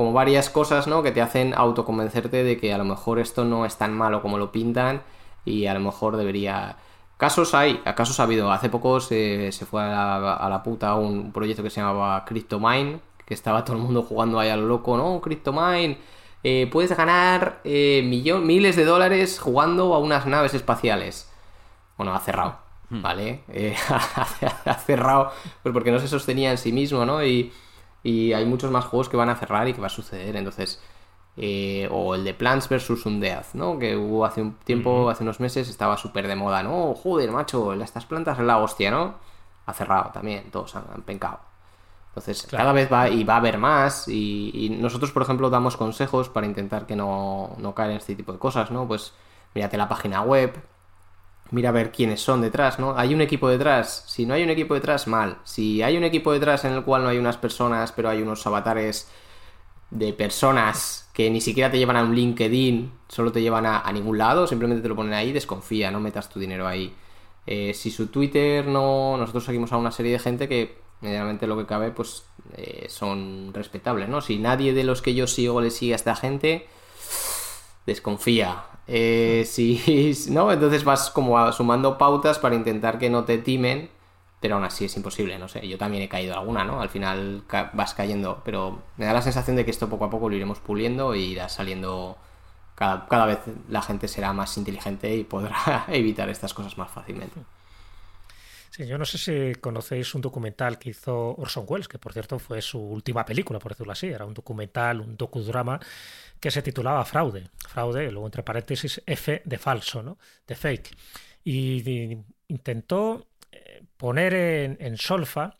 como varias cosas, ¿no? Que te hacen autoconvencerte de que a lo mejor esto no es tan malo como lo pintan y a lo mejor debería... Casos hay, casos ha habido. Hace poco se, fue a la, puta un proyecto que se llamaba CryptoMine, que estaba todo el mundo jugando ahí a lo loco, ¿no? CryptoMine, eh, puedes ganar eh, miles de dólares jugando a unas naves espaciales. Bueno, ha cerrado, hmm. ¿vale? Eh, ha cerrado, pues porque no se sostenía en sí mismo, ¿no? Y y hay muchos más juegos que van a cerrar y que va a suceder. Entonces, eh, o el de Plants vs. Undead, ¿no? Que hubo hace un tiempo, hace unos meses, estaba súper de moda, ¿no? Joder, macho, estas plantas es la hostia, ¿no? Ha cerrado también, todos han, pencado. Entonces, cada vez va y va a haber más. Y, nosotros, por ejemplo, damos consejos para intentar que no, no caer en este tipo de cosas, ¿no? Pues mírate la página web, mira a ver quiénes son detrás, ¿no? Hay un equipo detrás. Si no hay un equipo detrás, mal. Si hay un equipo detrás en el cual no hay unas personas, pero hay unos avatares de personas que ni siquiera te llevan a un LinkedIn, solo te llevan a, ningún lado, simplemente te lo ponen ahí, desconfía, no metas tu dinero ahí. Eh, si su Twitter no. Nosotros seguimos a una serie de gente que, medianamente lo que cabe, pues eh, son respetables, ¿no? Si nadie de los que yo sigo le sigue a esta gente, desconfía. Eh, si, ¿no? Entonces vas como sumando pautas para intentar que no te timen, pero aún así es imposible, no sé. Yo también he caído alguna, ¿no? Al final vas cayendo, pero me da la sensación de que esto poco a poco lo iremos puliendo y irá saliendo. Cada, cada vez la gente será más inteligente y podrá evitar estas cosas más fácilmente. Sí, yo no sé si conocéis un documental que hizo Orson Welles, que por cierto fue su última película, por decirlo así. Era un documental, un docudrama que se titulaba Fraude. Fraude, luego entre paréntesis, F de falso, ¿no? De fake. Y, intentó eh, poner en, solfa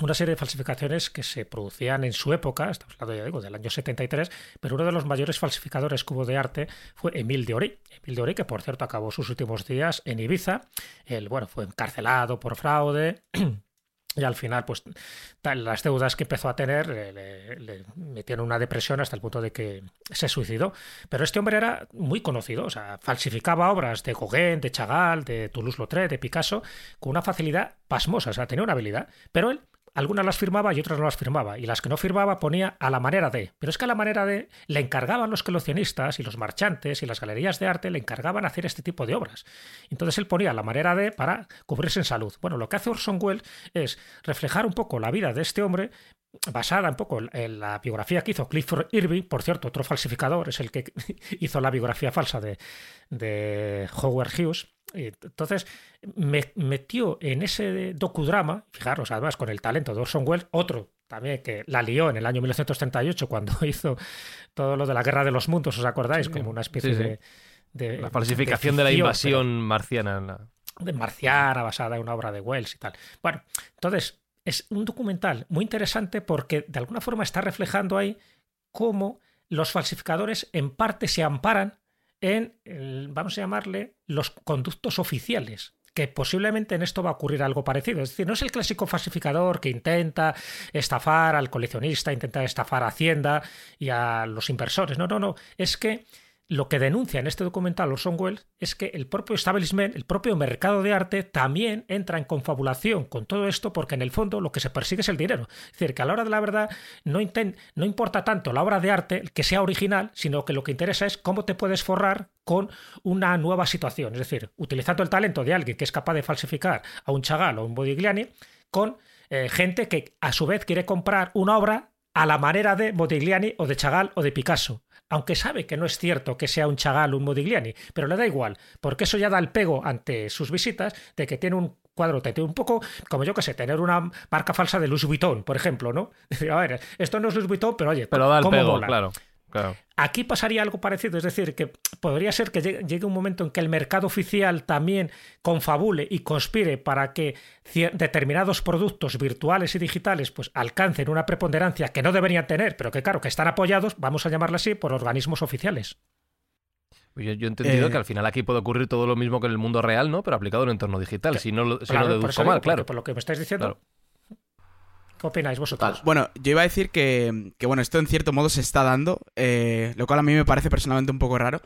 una serie de falsificaciones que se producían en su época, estamos hablando ya digo del año 73, pero uno de los mayores falsificadores que hubo de arte fue Emil de Ori. Emil de Ori, que por cierto acabó sus últimos días en Ibiza. Él, bueno, fue encarcelado por fraude. y al final, pues las deudas que empezó a tener le, le, metieron una depresión hasta el punto de que se suicidó. Pero este hombre era muy conocido, o sea, falsificaba obras de Gauguin, de Chagall, de Toulouse-Lautrec, de Picasso, con una facilidad pasmosa, o sea, tenía una habilidad. Pero él algunas las firmaba y otras no las firmaba, y las que no firmaba ponía a la manera de. Pero es que a la manera de le encargaban los coleccionistas y los marchantes y las galerías de arte, le encargaban hacer este tipo de obras. Entonces él ponía a la manera de para cubrirse en salud. Bueno, lo que hace Orson Welles es reflejar un poco la vida de este hombre, basada un poco en la biografía que hizo Clifford Irving, por cierto, otro falsificador, es el que hizo la biografía falsa de, de Howard Hughes. Entonces me metió en ese docudrama, fijaros, además con el talento de Orson Welles, otro también que la lió en el año 1938 cuando hizo todo lo de la Guerra de los Mundos, ¿os acordáis? Como una especie De, La falsificación de, la invasión marciana. De marciana, basada en una obra de Wells y tal. Bueno, entonces es un documental muy interesante porque de alguna forma está reflejando ahí cómo los falsificadores en parte se amparan en, vamos a llamarle, los conductos oficiales que posiblemente en esto va a ocurrir algo parecido. Es decir, no es el clásico falsificador que intenta estafar al coleccionista, intenta estafar a Hacienda y a los inversores. No, no, no. Es que lo que denuncia en este documental Orson Welles es que el propio establishment, el propio mercado de arte, también entra en confabulación con todo esto porque en el fondo lo que se persigue es el dinero. Es decir, que a la hora de la verdad no, importa tanto la obra de arte que sea original, sino que lo que interesa es cómo te puedes forrar con una nueva situación. Es decir, utilizando el talento de alguien que es capaz de falsificar a un Chagall o un Bodigliani con eh, gente que a su vez quiere comprar una obra a la manera de Modigliani o de Chagall o de Picasso aunque sabe que no es cierto que sea un Chagall o un Modigliani, pero le da igual, porque eso ya da el pego ante sus visitas de que tiene un cuadro tiene un poco como yo que sé, tener una marca falsa de Louis Vuitton, por ejemplo, ¿no? A ver, esto no es Louis Vuitton, pero oye, pero da el pego, claro. Aquí pasaría algo parecido, es decir, que podría ser que llegue un momento en que el mercado oficial también confabule y conspire para que determinados productos virtuales y digitales pues alcancen una preponderancia que no deberían tener, pero que claro, que están apoyados, vamos a llamarlo así, por organismos oficiales. Yo, he entendido eh, que al final aquí puede ocurrir todo lo mismo que en el mundo real, ¿no? Pero aplicado en un entorno digital, si no, lo, si deduzco mal, claro. Por lo que me estáis diciendo, ¿Qué opináis vosotros? Bueno, yo iba a decir que, bueno, esto en cierto modo se está dando, eh, lo cual a mí me parece personalmente un poco raro.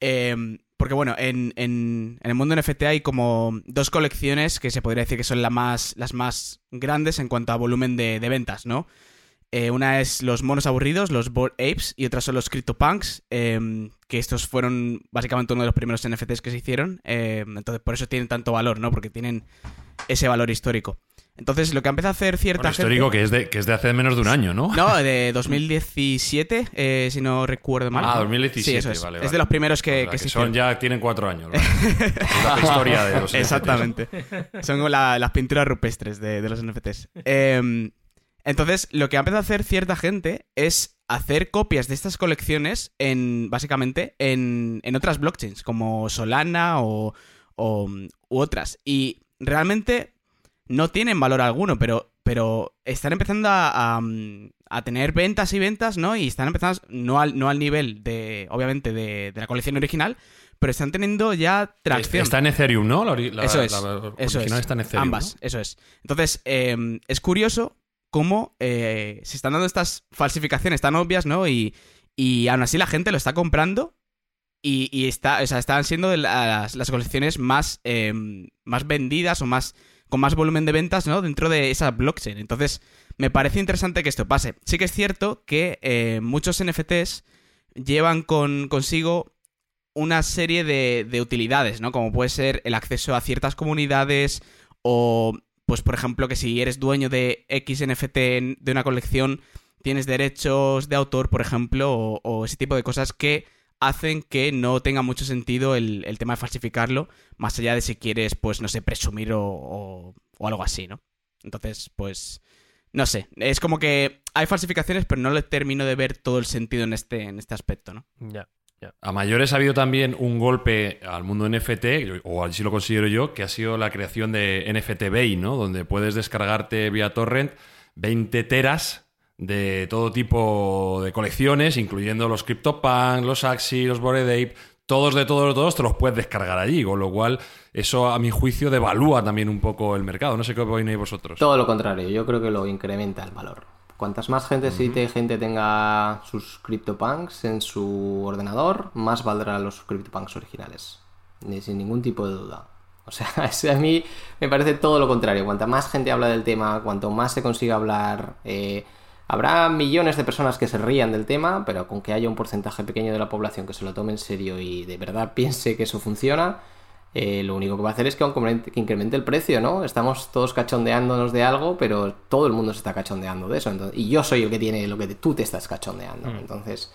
Eh, porque bueno, en, en, el mundo NFT hay como dos colecciones que se podría decir que son la más, las más grandes en cuanto a volumen de, ventas, ¿no? Eh, una es los monos aburridos, los Bored Apes, y otra son los CryptoPunks, que estos fueron básicamente uno de los primeros NFTs que se hicieron. entonces, por eso tienen tanto valor, ¿no? Porque tienen ese valor histórico. Entonces, lo que ha empezado a hacer cierta bueno, histórico que es, de, que es de hace menos de un año, ¿no? No, de 2017, eh, si no recuerdo mal. Ah, 2017, sí, es. Vale, Es de los primeros que, que, son ya tienen cuatro años. la historia de los Exactamente. son las pinturas rupestres de, los NFTs. Em, entonces, lo que ha empezado a hacer cierta gente es hacer copias de estas colecciones en, básicamente, en, en otras blockchains, como Solana o, o u otras. Y realmente no tienen valor alguno, pero, pero están empezando a, tener ventas y ventas, ¿no? Y están empezando, no al, no al nivel de, obviamente, de, la colección original, pero están teniendo ya tracción. Está en Ethereum, ¿no? eso es. eso es. Está en Ethereum, Ambas, eso es. Entonces, em, es curioso cómo eh, se están dando estas falsificaciones tan obvias, ¿no? Y, y aún así la gente lo está comprando y, y está, o sea, están siendo las, las colecciones más, em, más vendidas o más con más volumen de ventas, ¿no? Dentro de esa blockchain. Entonces, me parece interesante que esto pase. Sí que es cierto que eh, muchos NFTs llevan con, consigo una serie de, de, utilidades, ¿no? Como puede ser el acceso a ciertas comunidades o, pues, por ejemplo, que si eres dueño de X NFT de una colección, tienes derechos de autor, por ejemplo, o ese tipo de cosas que hacen que no tenga mucho sentido el, tema de falsificarlo, más allá de si quieres, pues, no sé, presumir o, algo así, ¿no? Entonces, pues, no sé, es como que hay falsificaciones, pero no le termino de ver todo el sentido en este, en este aspecto, ¿no? Ya. A mayores ha habido también un golpe al mundo NFT, o así lo considero yo, que ha sido la creación de NFT Bay, ¿no? Donde puedes descargarte vía torrent 20 teras de todo tipo de colecciones, incluyendo los CryptoPunk, los Axie, los Bored Ape, todos de todos todos te los puedes descargar allí, con lo cual eso a mi juicio devalúa también un poco el mercado. No sé qué opináis vosotros. Todo lo contrario, yo creo que lo incrementa el valor. Cuantas más gente, si te- gente tenga sus CryptoPunks en su ordenador, más valdrán los CryptoPunks originales. Ni sin ningún tipo de duda. O sea, a mí me parece todo lo contrario. Cuanta más gente habla del tema, cuanto más se consiga hablar, eh, habrá millones de personas que se rían del tema, pero con que haya un porcentaje pequeño de la población que se lo tome en serio y de verdad piense que eso funciona, eh, lo único que va a hacer es que, incremente, que incremente el precio, ¿no? Estamos todos cachondeándonos de algo, pero todo el mundo se está cachondeando de eso. entonces- y yo soy el que tiene lo que te- tú te estás cachondeando. Entonces,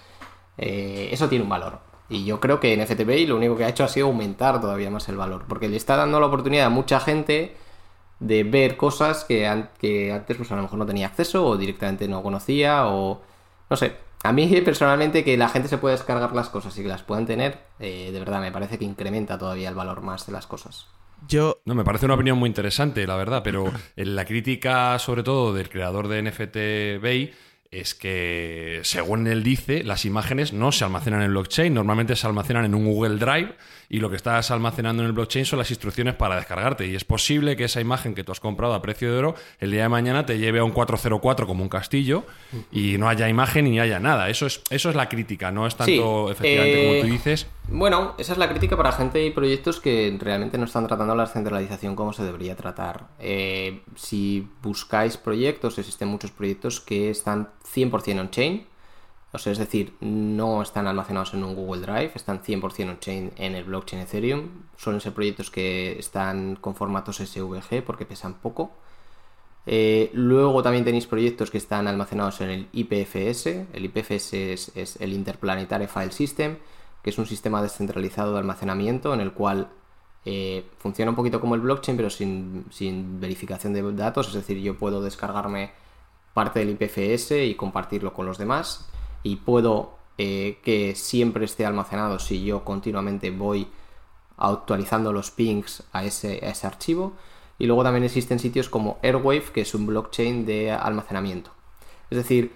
eh, eso tiene un valor. Y yo creo que en FTPI lo único que ha hecho ha sido aumentar todavía más el valor, porque le está dando la oportunidad a mucha gente de ver cosas que, an- que antes pues a lo mejor no tenía acceso o directamente no conocía o no sé. A mí personalmente que la gente se pueda descargar las cosas y que las puedan tener, eh, de verdad me parece que incrementa todavía el valor más de las cosas. Yo, No, me parece una opinión muy interesante, la verdad, pero en la crítica, sobre todo del creador de NFT Bay, es que, según él dice, las imágenes no se almacenan en blockchain, normalmente se almacenan en un Google Drive y lo que estás almacenando en el blockchain son las instrucciones para descargarte. Y es posible que esa imagen que tú has comprado a precio de oro, el día de mañana te lleve a un 404 como un castillo y no haya imagen ni haya nada. Eso es, eso es la crítica, no es tanto, Sí, efectivamente, eh, como tú dices. Bueno, esa es la crítica para gente y proyectos que realmente no están tratando la centralización como se debería tratar. Eh, si buscáis proyectos, existen muchos proyectos que están 100% on-chain. Es decir, no están almacenados en un Google Drive, están 100% on-chain en el blockchain Ethereum. Suelen ser proyectos que están con formatos SVG porque pesan poco. Eh, luego también tenéis proyectos que están almacenados en el IPFS. El IPFS es, es el Interplanetary File System, que es un sistema descentralizado de almacenamiento en el cual eh, funciona un poquito como el blockchain, pero sin, sin verificación de datos. Es decir, yo puedo descargarme parte del IPFS y compartirlo con los demás. Y puedo eh, que siempre esté almacenado si yo continuamente voy actualizando los pings a ese, a ese archivo. Y luego también existen sitios como Airwave, que es un blockchain de almacenamiento. Es decir,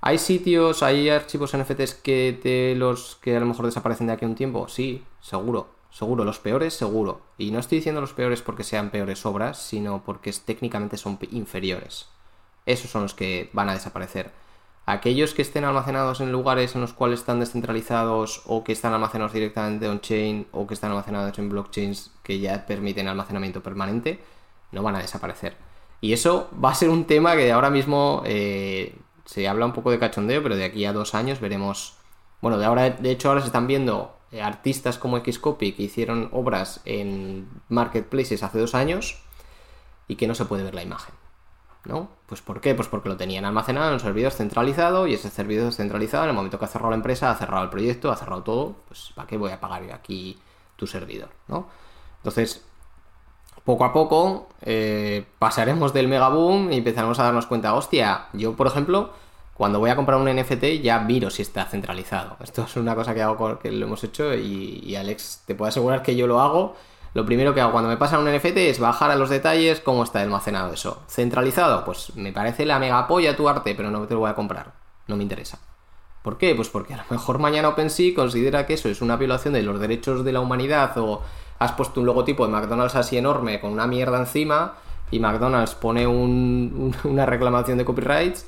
¿hay sitios, hay archivos NFTs que, te los, que a lo mejor desaparecen de aquí a un tiempo? Sí, seguro. Seguro, los peores, seguro. Y no estoy diciendo los peores porque sean peores obras, sino porque técnicamente son inferiores. Esos son los que van a desaparecer. Aquellos que estén almacenados en lugares en los cuales están descentralizados o que están almacenados directamente on-chain o que están almacenados en blockchains que ya permiten almacenamiento permanente, no van a desaparecer. Y eso va a ser un tema que ahora mismo eh, se habla un poco de cachondeo, pero de aquí a dos años veremos... Bueno, de, ahora, de hecho ahora se están viendo eh, artistas como Xcopy que hicieron obras en marketplaces hace dos años y que no se puede ver la imagen. ¿No? Pues ¿por qué? Pues porque lo tenían almacenado en un servidor centralizado y ese servidor centralizado en el momento que ha cerrado la empresa, ha cerrado el proyecto, ha cerrado todo, pues ¿para qué voy a pagar aquí tu servidor? ¿No? Entonces, poco a poco eh, pasaremos del megaboom y empezaremos a darnos cuenta, hostia, yo por ejemplo, cuando voy a comprar un NFT ya miro si está centralizado. Esto es una cosa que hago que lo hemos hecho y, y Alex, te puedo asegurar que yo lo hago. Lo primero que hago cuando me pasan un NFT es bajar a los detalles cómo está almacenado eso. Centralizado, pues me parece la mega polla tu arte, pero no te lo voy a comprar. No me interesa. ¿Por qué? Pues porque a lo mejor mañana OpenSea considera que eso es una violación de los derechos de la humanidad o has puesto un logotipo de McDonald's así enorme con una mierda encima y McDonald's pone un- una reclamación de copyrights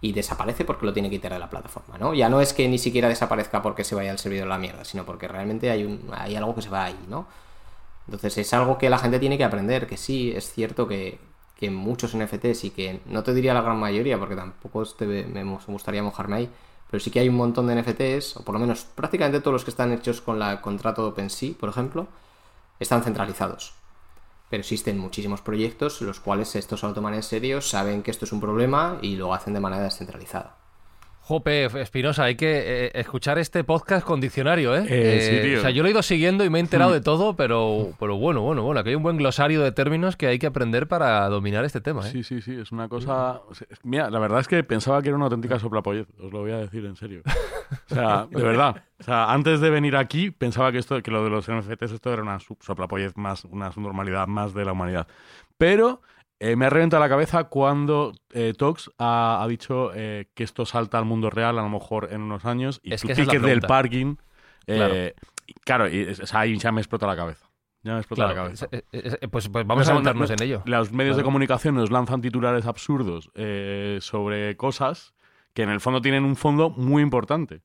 y desaparece porque lo tiene que quitar de la plataforma, ¿no? Ya no es que ni siquiera desaparezca porque se vaya al servidor a la mierda, sino porque realmente hay, un, hay algo que se va ahí, ¿no? Entonces es algo que la gente tiene que aprender, que sí, es cierto que, que muchos NFTs y que no te diría la gran mayoría, porque tampoco me gustaría mojarme ahí, pero sí que hay un montón de NFTs, o por lo menos prácticamente todos los que están hechos con la- contrato de OpenSea, por ejemplo, están centralizados. Pero existen muchísimos proyectos los cuales estos se lo saben que esto es un problema y lo hacen de manera descentralizada. Jope, Espinosa, hay que eh, escuchar este podcast con diccionario, ¿eh? Eh, sí, tío. O sea, yo lo he ido siguiendo y me he enterado de todo, pero, pero bueno, bueno, bueno, aquí hay un buen glosario de términos que hay que aprender para dominar este tema, ¿eh? Sí, sí, sí, es una cosa... Mira, la verdad es que pensaba que era una auténtica soplapollez, os lo voy a decir en serio. O sea, de verdad. O sea, antes de venir aquí pensaba que esto, que lo de los NFTs esto era una soplapollez más, una subnormalidad más de la humanidad. Pero eh, me ha reventado la cabeza cuando eh, Tox ha, ha dicho eh, que esto salta al mundo real a lo mejor en unos años y Es que esa es la ticket del parking... Claro. claro, y, o sea, ahí ya me explota la cabeza. Ya me explota Claro, la cabeza. es- es- es- pues, pues vamos a Nos- meternos nos- en ello. Los medios de comunicación nos lanzan titulares absurdos sobre cosas que en el fondo tienen un fondo muy importante.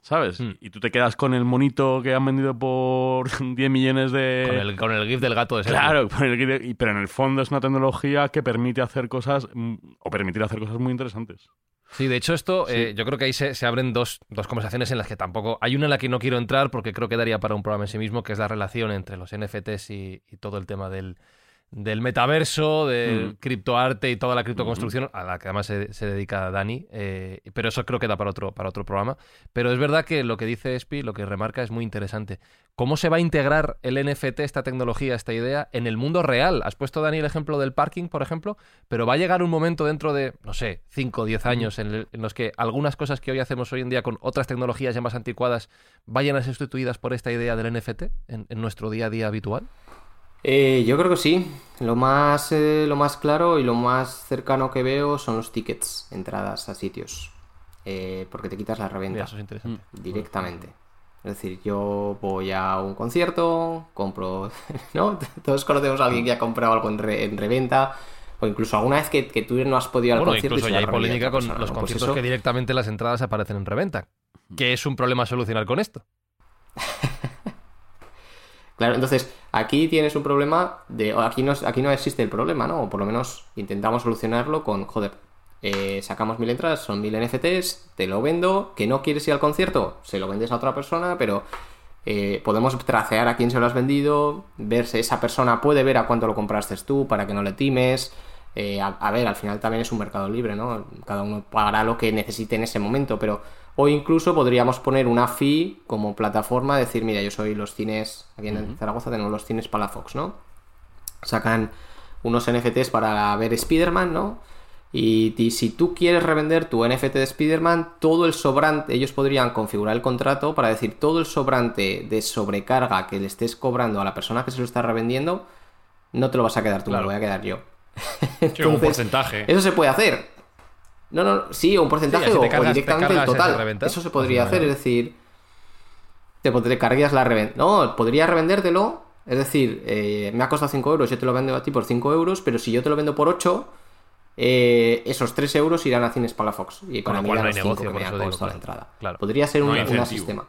¿Sabes? Hmm. Y tú te quedas con el monito que han vendido por 10 millones de... Con el, con el gif del gato de Sergio. Claro, con el y- pero en el fondo es una tecnología que permite hacer cosas, mm, o permitir hacer cosas muy interesantes. Sí, de hecho esto, Sí. eh, yo creo que ahí se, se abren dos, dos conversaciones en las que tampoco... Hay una en la que no quiero entrar porque creo que daría para un programa en sí mismo, que es la relación entre los NFTs y, y todo el tema del, del metaverso, del Mm. criptoarte y toda la criptoconstrucción, a la que además se, se dedica Dani, eh, pero eso creo que da para otro, para otro programa. Pero es verdad que lo que dice Espi, lo que remarca es muy interesante. ¿Cómo se va a integrar el NFT, esta tecnología, esta idea, en el mundo real? Has puesto, Dani, el ejemplo del parking, por ejemplo, pero va a llegar un momento dentro de, no sé, 5 o 10 años en, el- en los que algunas cosas que hoy hacemos hoy en día con otras tecnologías ya más anticuadas vayan a ser sustituidas por esta idea del NFT en, en nuestro día a día habitual. Eh, yo creo que sí. Lo más, eh, lo más claro y lo más cercano que veo son los tickets, entradas a sitios. Eh, porque te quitas la reventa Mira, eso es interesante. directamente. Es decir, yo voy a un concierto, compro, ¿no? Todos conocemos a alguien que ha comprado algo en, re- en reventa, o incluso alguna vez que, que tú no has podido ir al Bueno, concierto y incluso ya hay polémica con persona, los ¿no? Pues conciertos eso- que directamente las entradas aparecen en reventa. Que es un problema a solucionar con esto. Claro, entonces aquí tienes un problema de. Aquí no, aquí no existe el problema, ¿no? O por lo menos intentamos solucionarlo con, joder, eh, sacamos mil entradas, son mil NFTs, te lo vendo, que no quieres ir al concierto, se lo vendes a otra persona, pero eh, podemos tracear a quién se lo has vendido, ver si esa persona puede ver a cuánto lo compraste tú para que no le times. Eh, a, a ver, al final también es un mercado libre, ¿no? Cada uno pagará lo que necesite en ese momento, pero o incluso podríamos poner una fee como plataforma, decir, mira, yo soy los cines, aquí en Zaragoza tenemos los cines Palafox, ¿no? Sacan unos NFTs para ver Spider-Man, ¿no? Y, si tú quieres revender tu NFT de Spider-Man, todo el sobrante, ellos podrían configurar el contrato para decir todo el sobrante de sobrecarga que le estés cobrando a la persona que se lo está revendiendo, no te lo vas a quedar tú, me lo voy a quedar yo. Un porcentaje. Eso se puede hacer. No, no, sí, un porcentaje Sí, o, o cargas- te directamente el total. Eso se podría hacer, es decir, te te cargas la reventa. No, podría revendértelo. Es decir, eh, me ha costado 5 euros, yo te lo vendo a ti por 5 euros, pero si yo te lo vendo por 8, eh, esos 3 euros irán a Cines Palafox. Y para mí no los hay 5 negocio, que me ha costado la entrada. Claro. Podría ser un, No un sistema.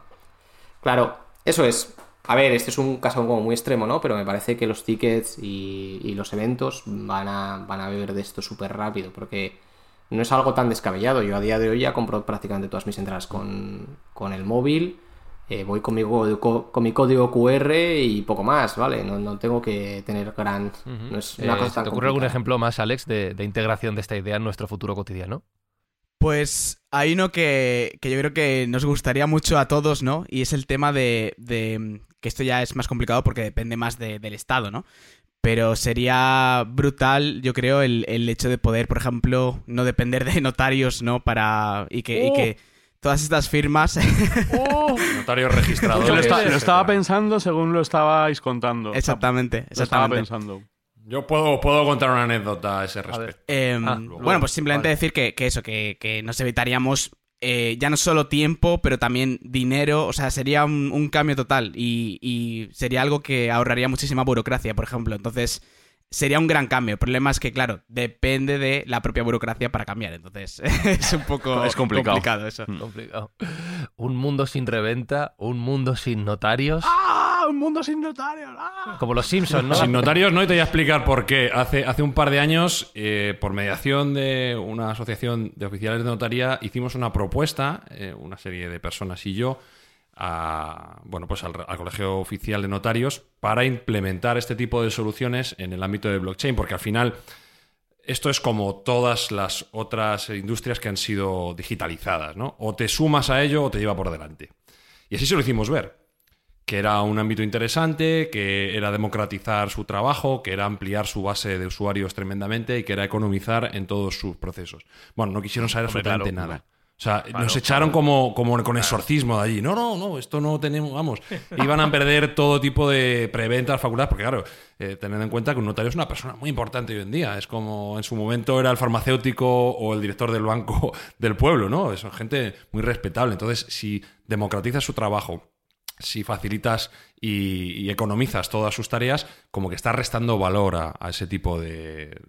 Claro, eso es. A ver, este es un caso como muy extremo, ¿no? Pero me parece que los tickets y, y los eventos van a, van a beber de esto súper rápido, porque no es algo tan descabellado. Yo a día de hoy ya compro prácticamente todas mis entradas con, con el móvil, eh, voy con mi, con mi código QR y poco más, ¿vale? No, no tengo que tener gran... No es una Eh, cosa ¿se tan ¿Te ocurre algún ejemplo más, Alex, de, de integración de esta idea en nuestro futuro cotidiano? Pues hay uno que, que yo creo que nos gustaría mucho a todos, ¿no? Y es el tema de, de- que esto ya es más complicado porque depende más de- del Estado, ¿no? Pero sería brutal, yo creo, el, el hecho de poder, por ejemplo, no depender de notarios, ¿no? Para. y que, y que todas estas firmas. Notarios registrados. Yo lo, lo estaba pensando según lo estabais contando. exactamente, Lo estaba exactamente. pensando. Yo puedo, puedo contar una anécdota a ese respecto. Em, Ah, bueno, pues simplemente vale. decir que, que eso, que, que nos evitaríamos eh, ya no solo tiempo, pero también dinero, o sea, sería un, un cambio total y, y sería algo que ahorraría muchísima burocracia, por ejemplo. Entonces, sería un gran cambio. El problema es que, claro, depende de la propia burocracia para cambiar. Entonces, es un poco Es complicado. eso. Complicado. Un mundo sin reventa, un mundo sin notarios. ¡Ah! ¡Un mundo sin notarios! ¡Ah! Como los Simpsons, ¿no? Sin notarios, no, y te voy a explicar por qué. Hace, hace un par de años, eh, por mediación de una asociación de oficiales de notaría, hicimos una propuesta, eh, una serie de personas y yo, a, bueno, pues al, al Colegio Oficial de Notarios, para implementar este tipo de soluciones en el ámbito de blockchain, porque al final esto es como todas las otras industrias que han sido digitalizadas, ¿no? O te sumas a ello o te lleva por delante. Y así se lo hicimos ver que era un ámbito interesante, que era democratizar su trabajo, que era ampliar su base de usuarios tremendamente y que era economizar en todos sus procesos. Bueno, no quisieron saber Hombre, absolutamente claro, nada. O sea, nos echaron como, como con exorcismo de allí. No, no, no, esto no tenemos, vamos. Iban a perder todo tipo de preventas, facultades, porque claro, eh, tened en cuenta que un notario es una persona muy importante hoy en día. Es como en su momento era el farmacéutico o el director del banco del pueblo, ¿no? Son gente muy respetable. Entonces, si democratizas su trabajo, si facilitas y, economizas todas sus tareas, como que estás restando valor a, ese tipo de,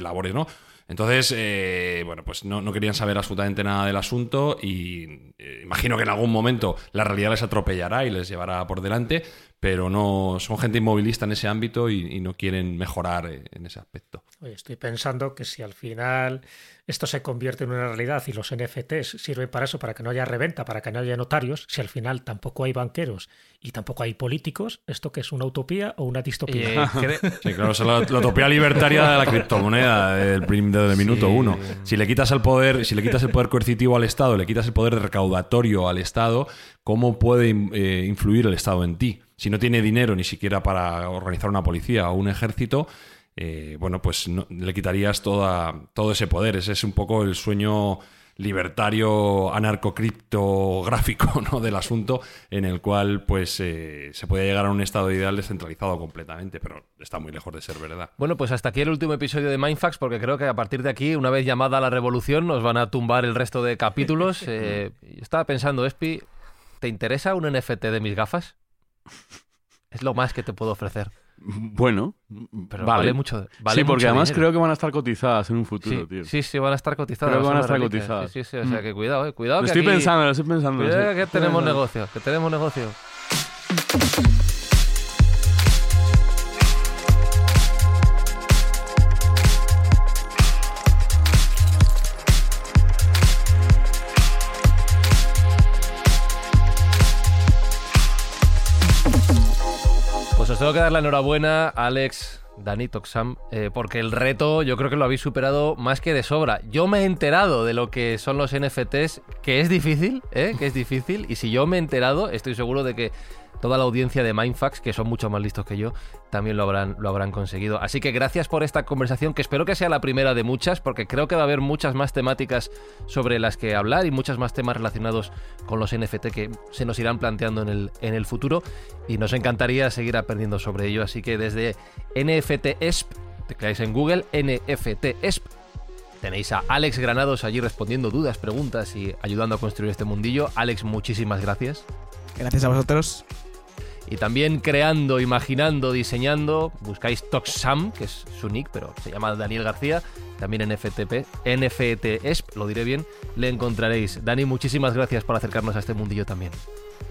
labores, ¿no? Entonces, eh, bueno, pues no, querían saber absolutamente nada del asunto y eh, imagino que en algún momento la realidad les atropellará y les llevará por delante, pero no son gente inmovilista en ese ámbito y, y no quieren mejorar eh, en ese aspecto. Oye, estoy pensando que si al final esto se convierte en una realidad y los NFTs sirven para eso, para que no haya reventa, para que no haya notarios, si al final tampoco hay banqueros y tampoco hay políticos, ¿esto que es una utopía o una distopía? Eh, Sí, claro, es la, la utopía libertaria de la criptomoneda del, prim- del minuto Sí. uno. Si le quitas el poder, si le quitas el poder coercitivo al Estado, le quitas el poder recaudatorio al Estado, ¿cómo puede eh, influir el Estado en ti? Si no tiene dinero ni siquiera para organizar una policía o un ejército, eh, bueno, pues no- le quitarías toda, todo ese poder. Ese es un poco el sueño libertario anarcocriptográfico ¿no? del asunto en el cual pues eh, se puede llegar a un estado ideal descentralizado completamente pero está muy lejos de ser verdad Bueno, pues hasta aquí el último episodio de Mindfax, porque creo que a partir de aquí, una vez llamada a la revolución, nos van a tumbar el resto de capítulos. Eh, yo estaba pensando, Espi, ¿te interesa un NFT de mis gafas? Es lo más que te puedo ofrecer. Bueno, Pero vale. vale mucho- vale sí, porque mucho además dinero. creo que van a estar cotizadas en un futuro, Sí, tío. sí, sí, van a estar cotizadas. Creo que van a estar reliquias. cotizadas. Sí, sí, sí, o sea Mm. que cuidado, eh, cuidado. Lo que estoy aquí- pensando, lo estoy pensando. Cuidado sí. que tenemos negocio, que tenemos negocio. Os tengo que dar la enhorabuena, Alex, Dani, Toxam, eh, porque el reto yo creo que lo habéis superado más que de sobra. Yo me he enterado de lo que son los NFTs, que es difícil, ¿eh? que es difícil, y si yo me he enterado, estoy seguro de que toda la audiencia de Mindfax, que son mucho más listos que yo, también lo habrán, lo habrán conseguido. Así que gracias por esta conversación, que espero que sea la primera de muchas, porque creo que va a haber muchas más temáticas sobre las que hablar y muchas más temas relacionados con los NFT que se nos irán planteando en el, en el futuro. Y nos encantaría seguir aprendiendo sobre ello. Así que desde NFTESP, tecleáis en Google NFTESP, Tenéis a Alex Granados allí respondiendo dudas, preguntas y ayudando a construir este mundillo. Alex, muchísimas gracias. Gracias a vosotros. Y también creando, imaginando, diseñando, buscáis Toxam, que es su nick, pero se llama Daniel García, también en FTP, NFTESP, lo diré bien, le encontraréis. Dani, muchísimas gracias por acercarnos a este mundillo también.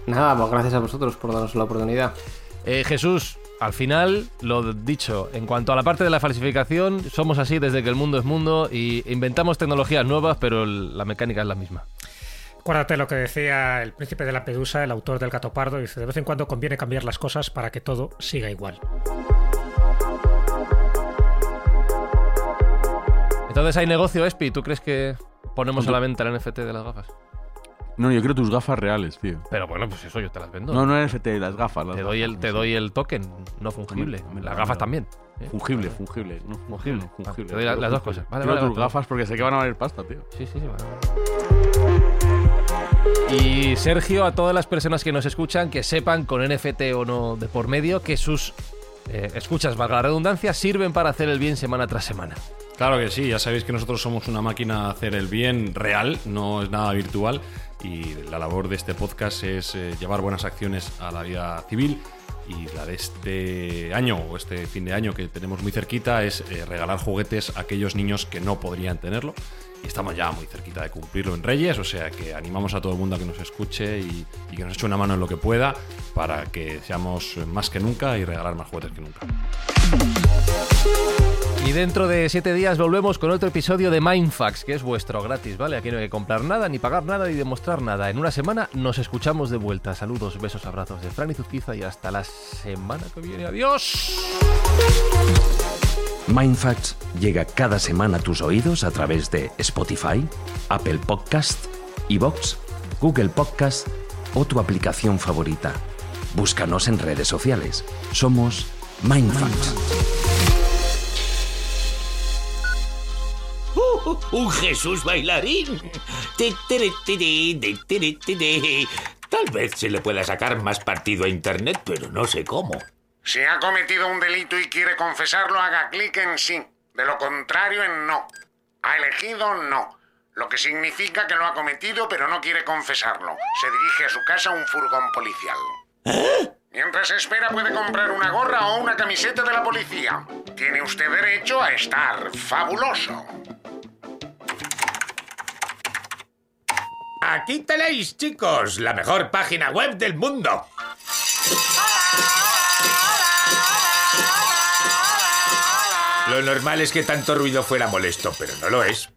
Nada, pues gracias a vosotros por darnos la oportunidad. Eh, Jesús, al final, lo dicho, en cuanto a la parte de la falsificación, somos así desde que el mundo es mundo y inventamos tecnologías nuevas, pero la mecánica es la misma. Acuérdate lo que decía el príncipe de Lampedusa, el autor del Gato Pardo, dice, de vez en cuando conviene cambiar las cosas para que todo siga igual. Entonces hay negocio, Espi, ¿tú crees que ponemos a la venta el NFT de las gafas? No, yo quiero tus gafas reales, tío. Pero bueno, pues eso yo te las vendo. No, no NFT, las gafas. Las te doy el, gafas, te sí. doy el token, no fungible. Hombre, Las gafas no. también. ¿eh? Fungible, fungible. No, Fungible. fungible. Te doy la- las dos cosas. Vale, Quiero vale, tus vale. gafas porque sé que van a valer pasta, tío. Sí, sí, sí. vale. Y Sergio, a todas las personas que nos escuchan, que sepan con NFT o no de por medio que sus eh, escuchas, valga la redundancia, sirven para hacer el bien semana tras semana. Claro que sí, ya sabéis que nosotros somos una máquina de hacer el bien real, no es nada virtual y la labor de este podcast es eh, llevar buenas acciones a la vida civil y la de este año o este fin de año que tenemos muy cerquita es eh, regalar juguetes a aquellos niños que no podrían tenerlo y estamos ya muy cerquita de cumplirlo en Reyes, o sea que animamos a todo el mundo a que nos escuche y, que nos eche una mano en lo que pueda para que seamos más que nunca y regalar más juguetes que nunca. Y dentro de siete días volvemos con otro episodio de Mindfax, que es vuestro gratis, ¿vale? Aquí no hay que comprar nada, ni pagar nada, ni demostrar nada. En una semana nos escuchamos de vuelta. Saludos, besos, abrazos de Fran y Zuzquiza y hasta la semana que viene. ¡Adiós! Mindfacts llega cada semana a tus oídos a través de Spotify, Apple Podcast, Evox, Google Podcast o tu aplicación favorita. Búscanos en redes sociales. Somos Mindfacts. Un Jesús bailarín. Tal vez se le pueda sacar más partido a Internet, pero no sé cómo. Si ha cometido un delito y quiere confesarlo, haga clic en sí. De lo contrario, en no. Ha elegido no. lo que significa que lo ha cometido pero no quiere confesarlo. Se dirige a su casa un furgón policial. Mientras espera puede comprar una gorra o una camiseta de la policía. Tiene usted derecho a estar fabuloso. Aquí tenéis, chicos, la mejor página web del mundo. Lo normal es que tanto ruido fuera molesto, pero no lo es.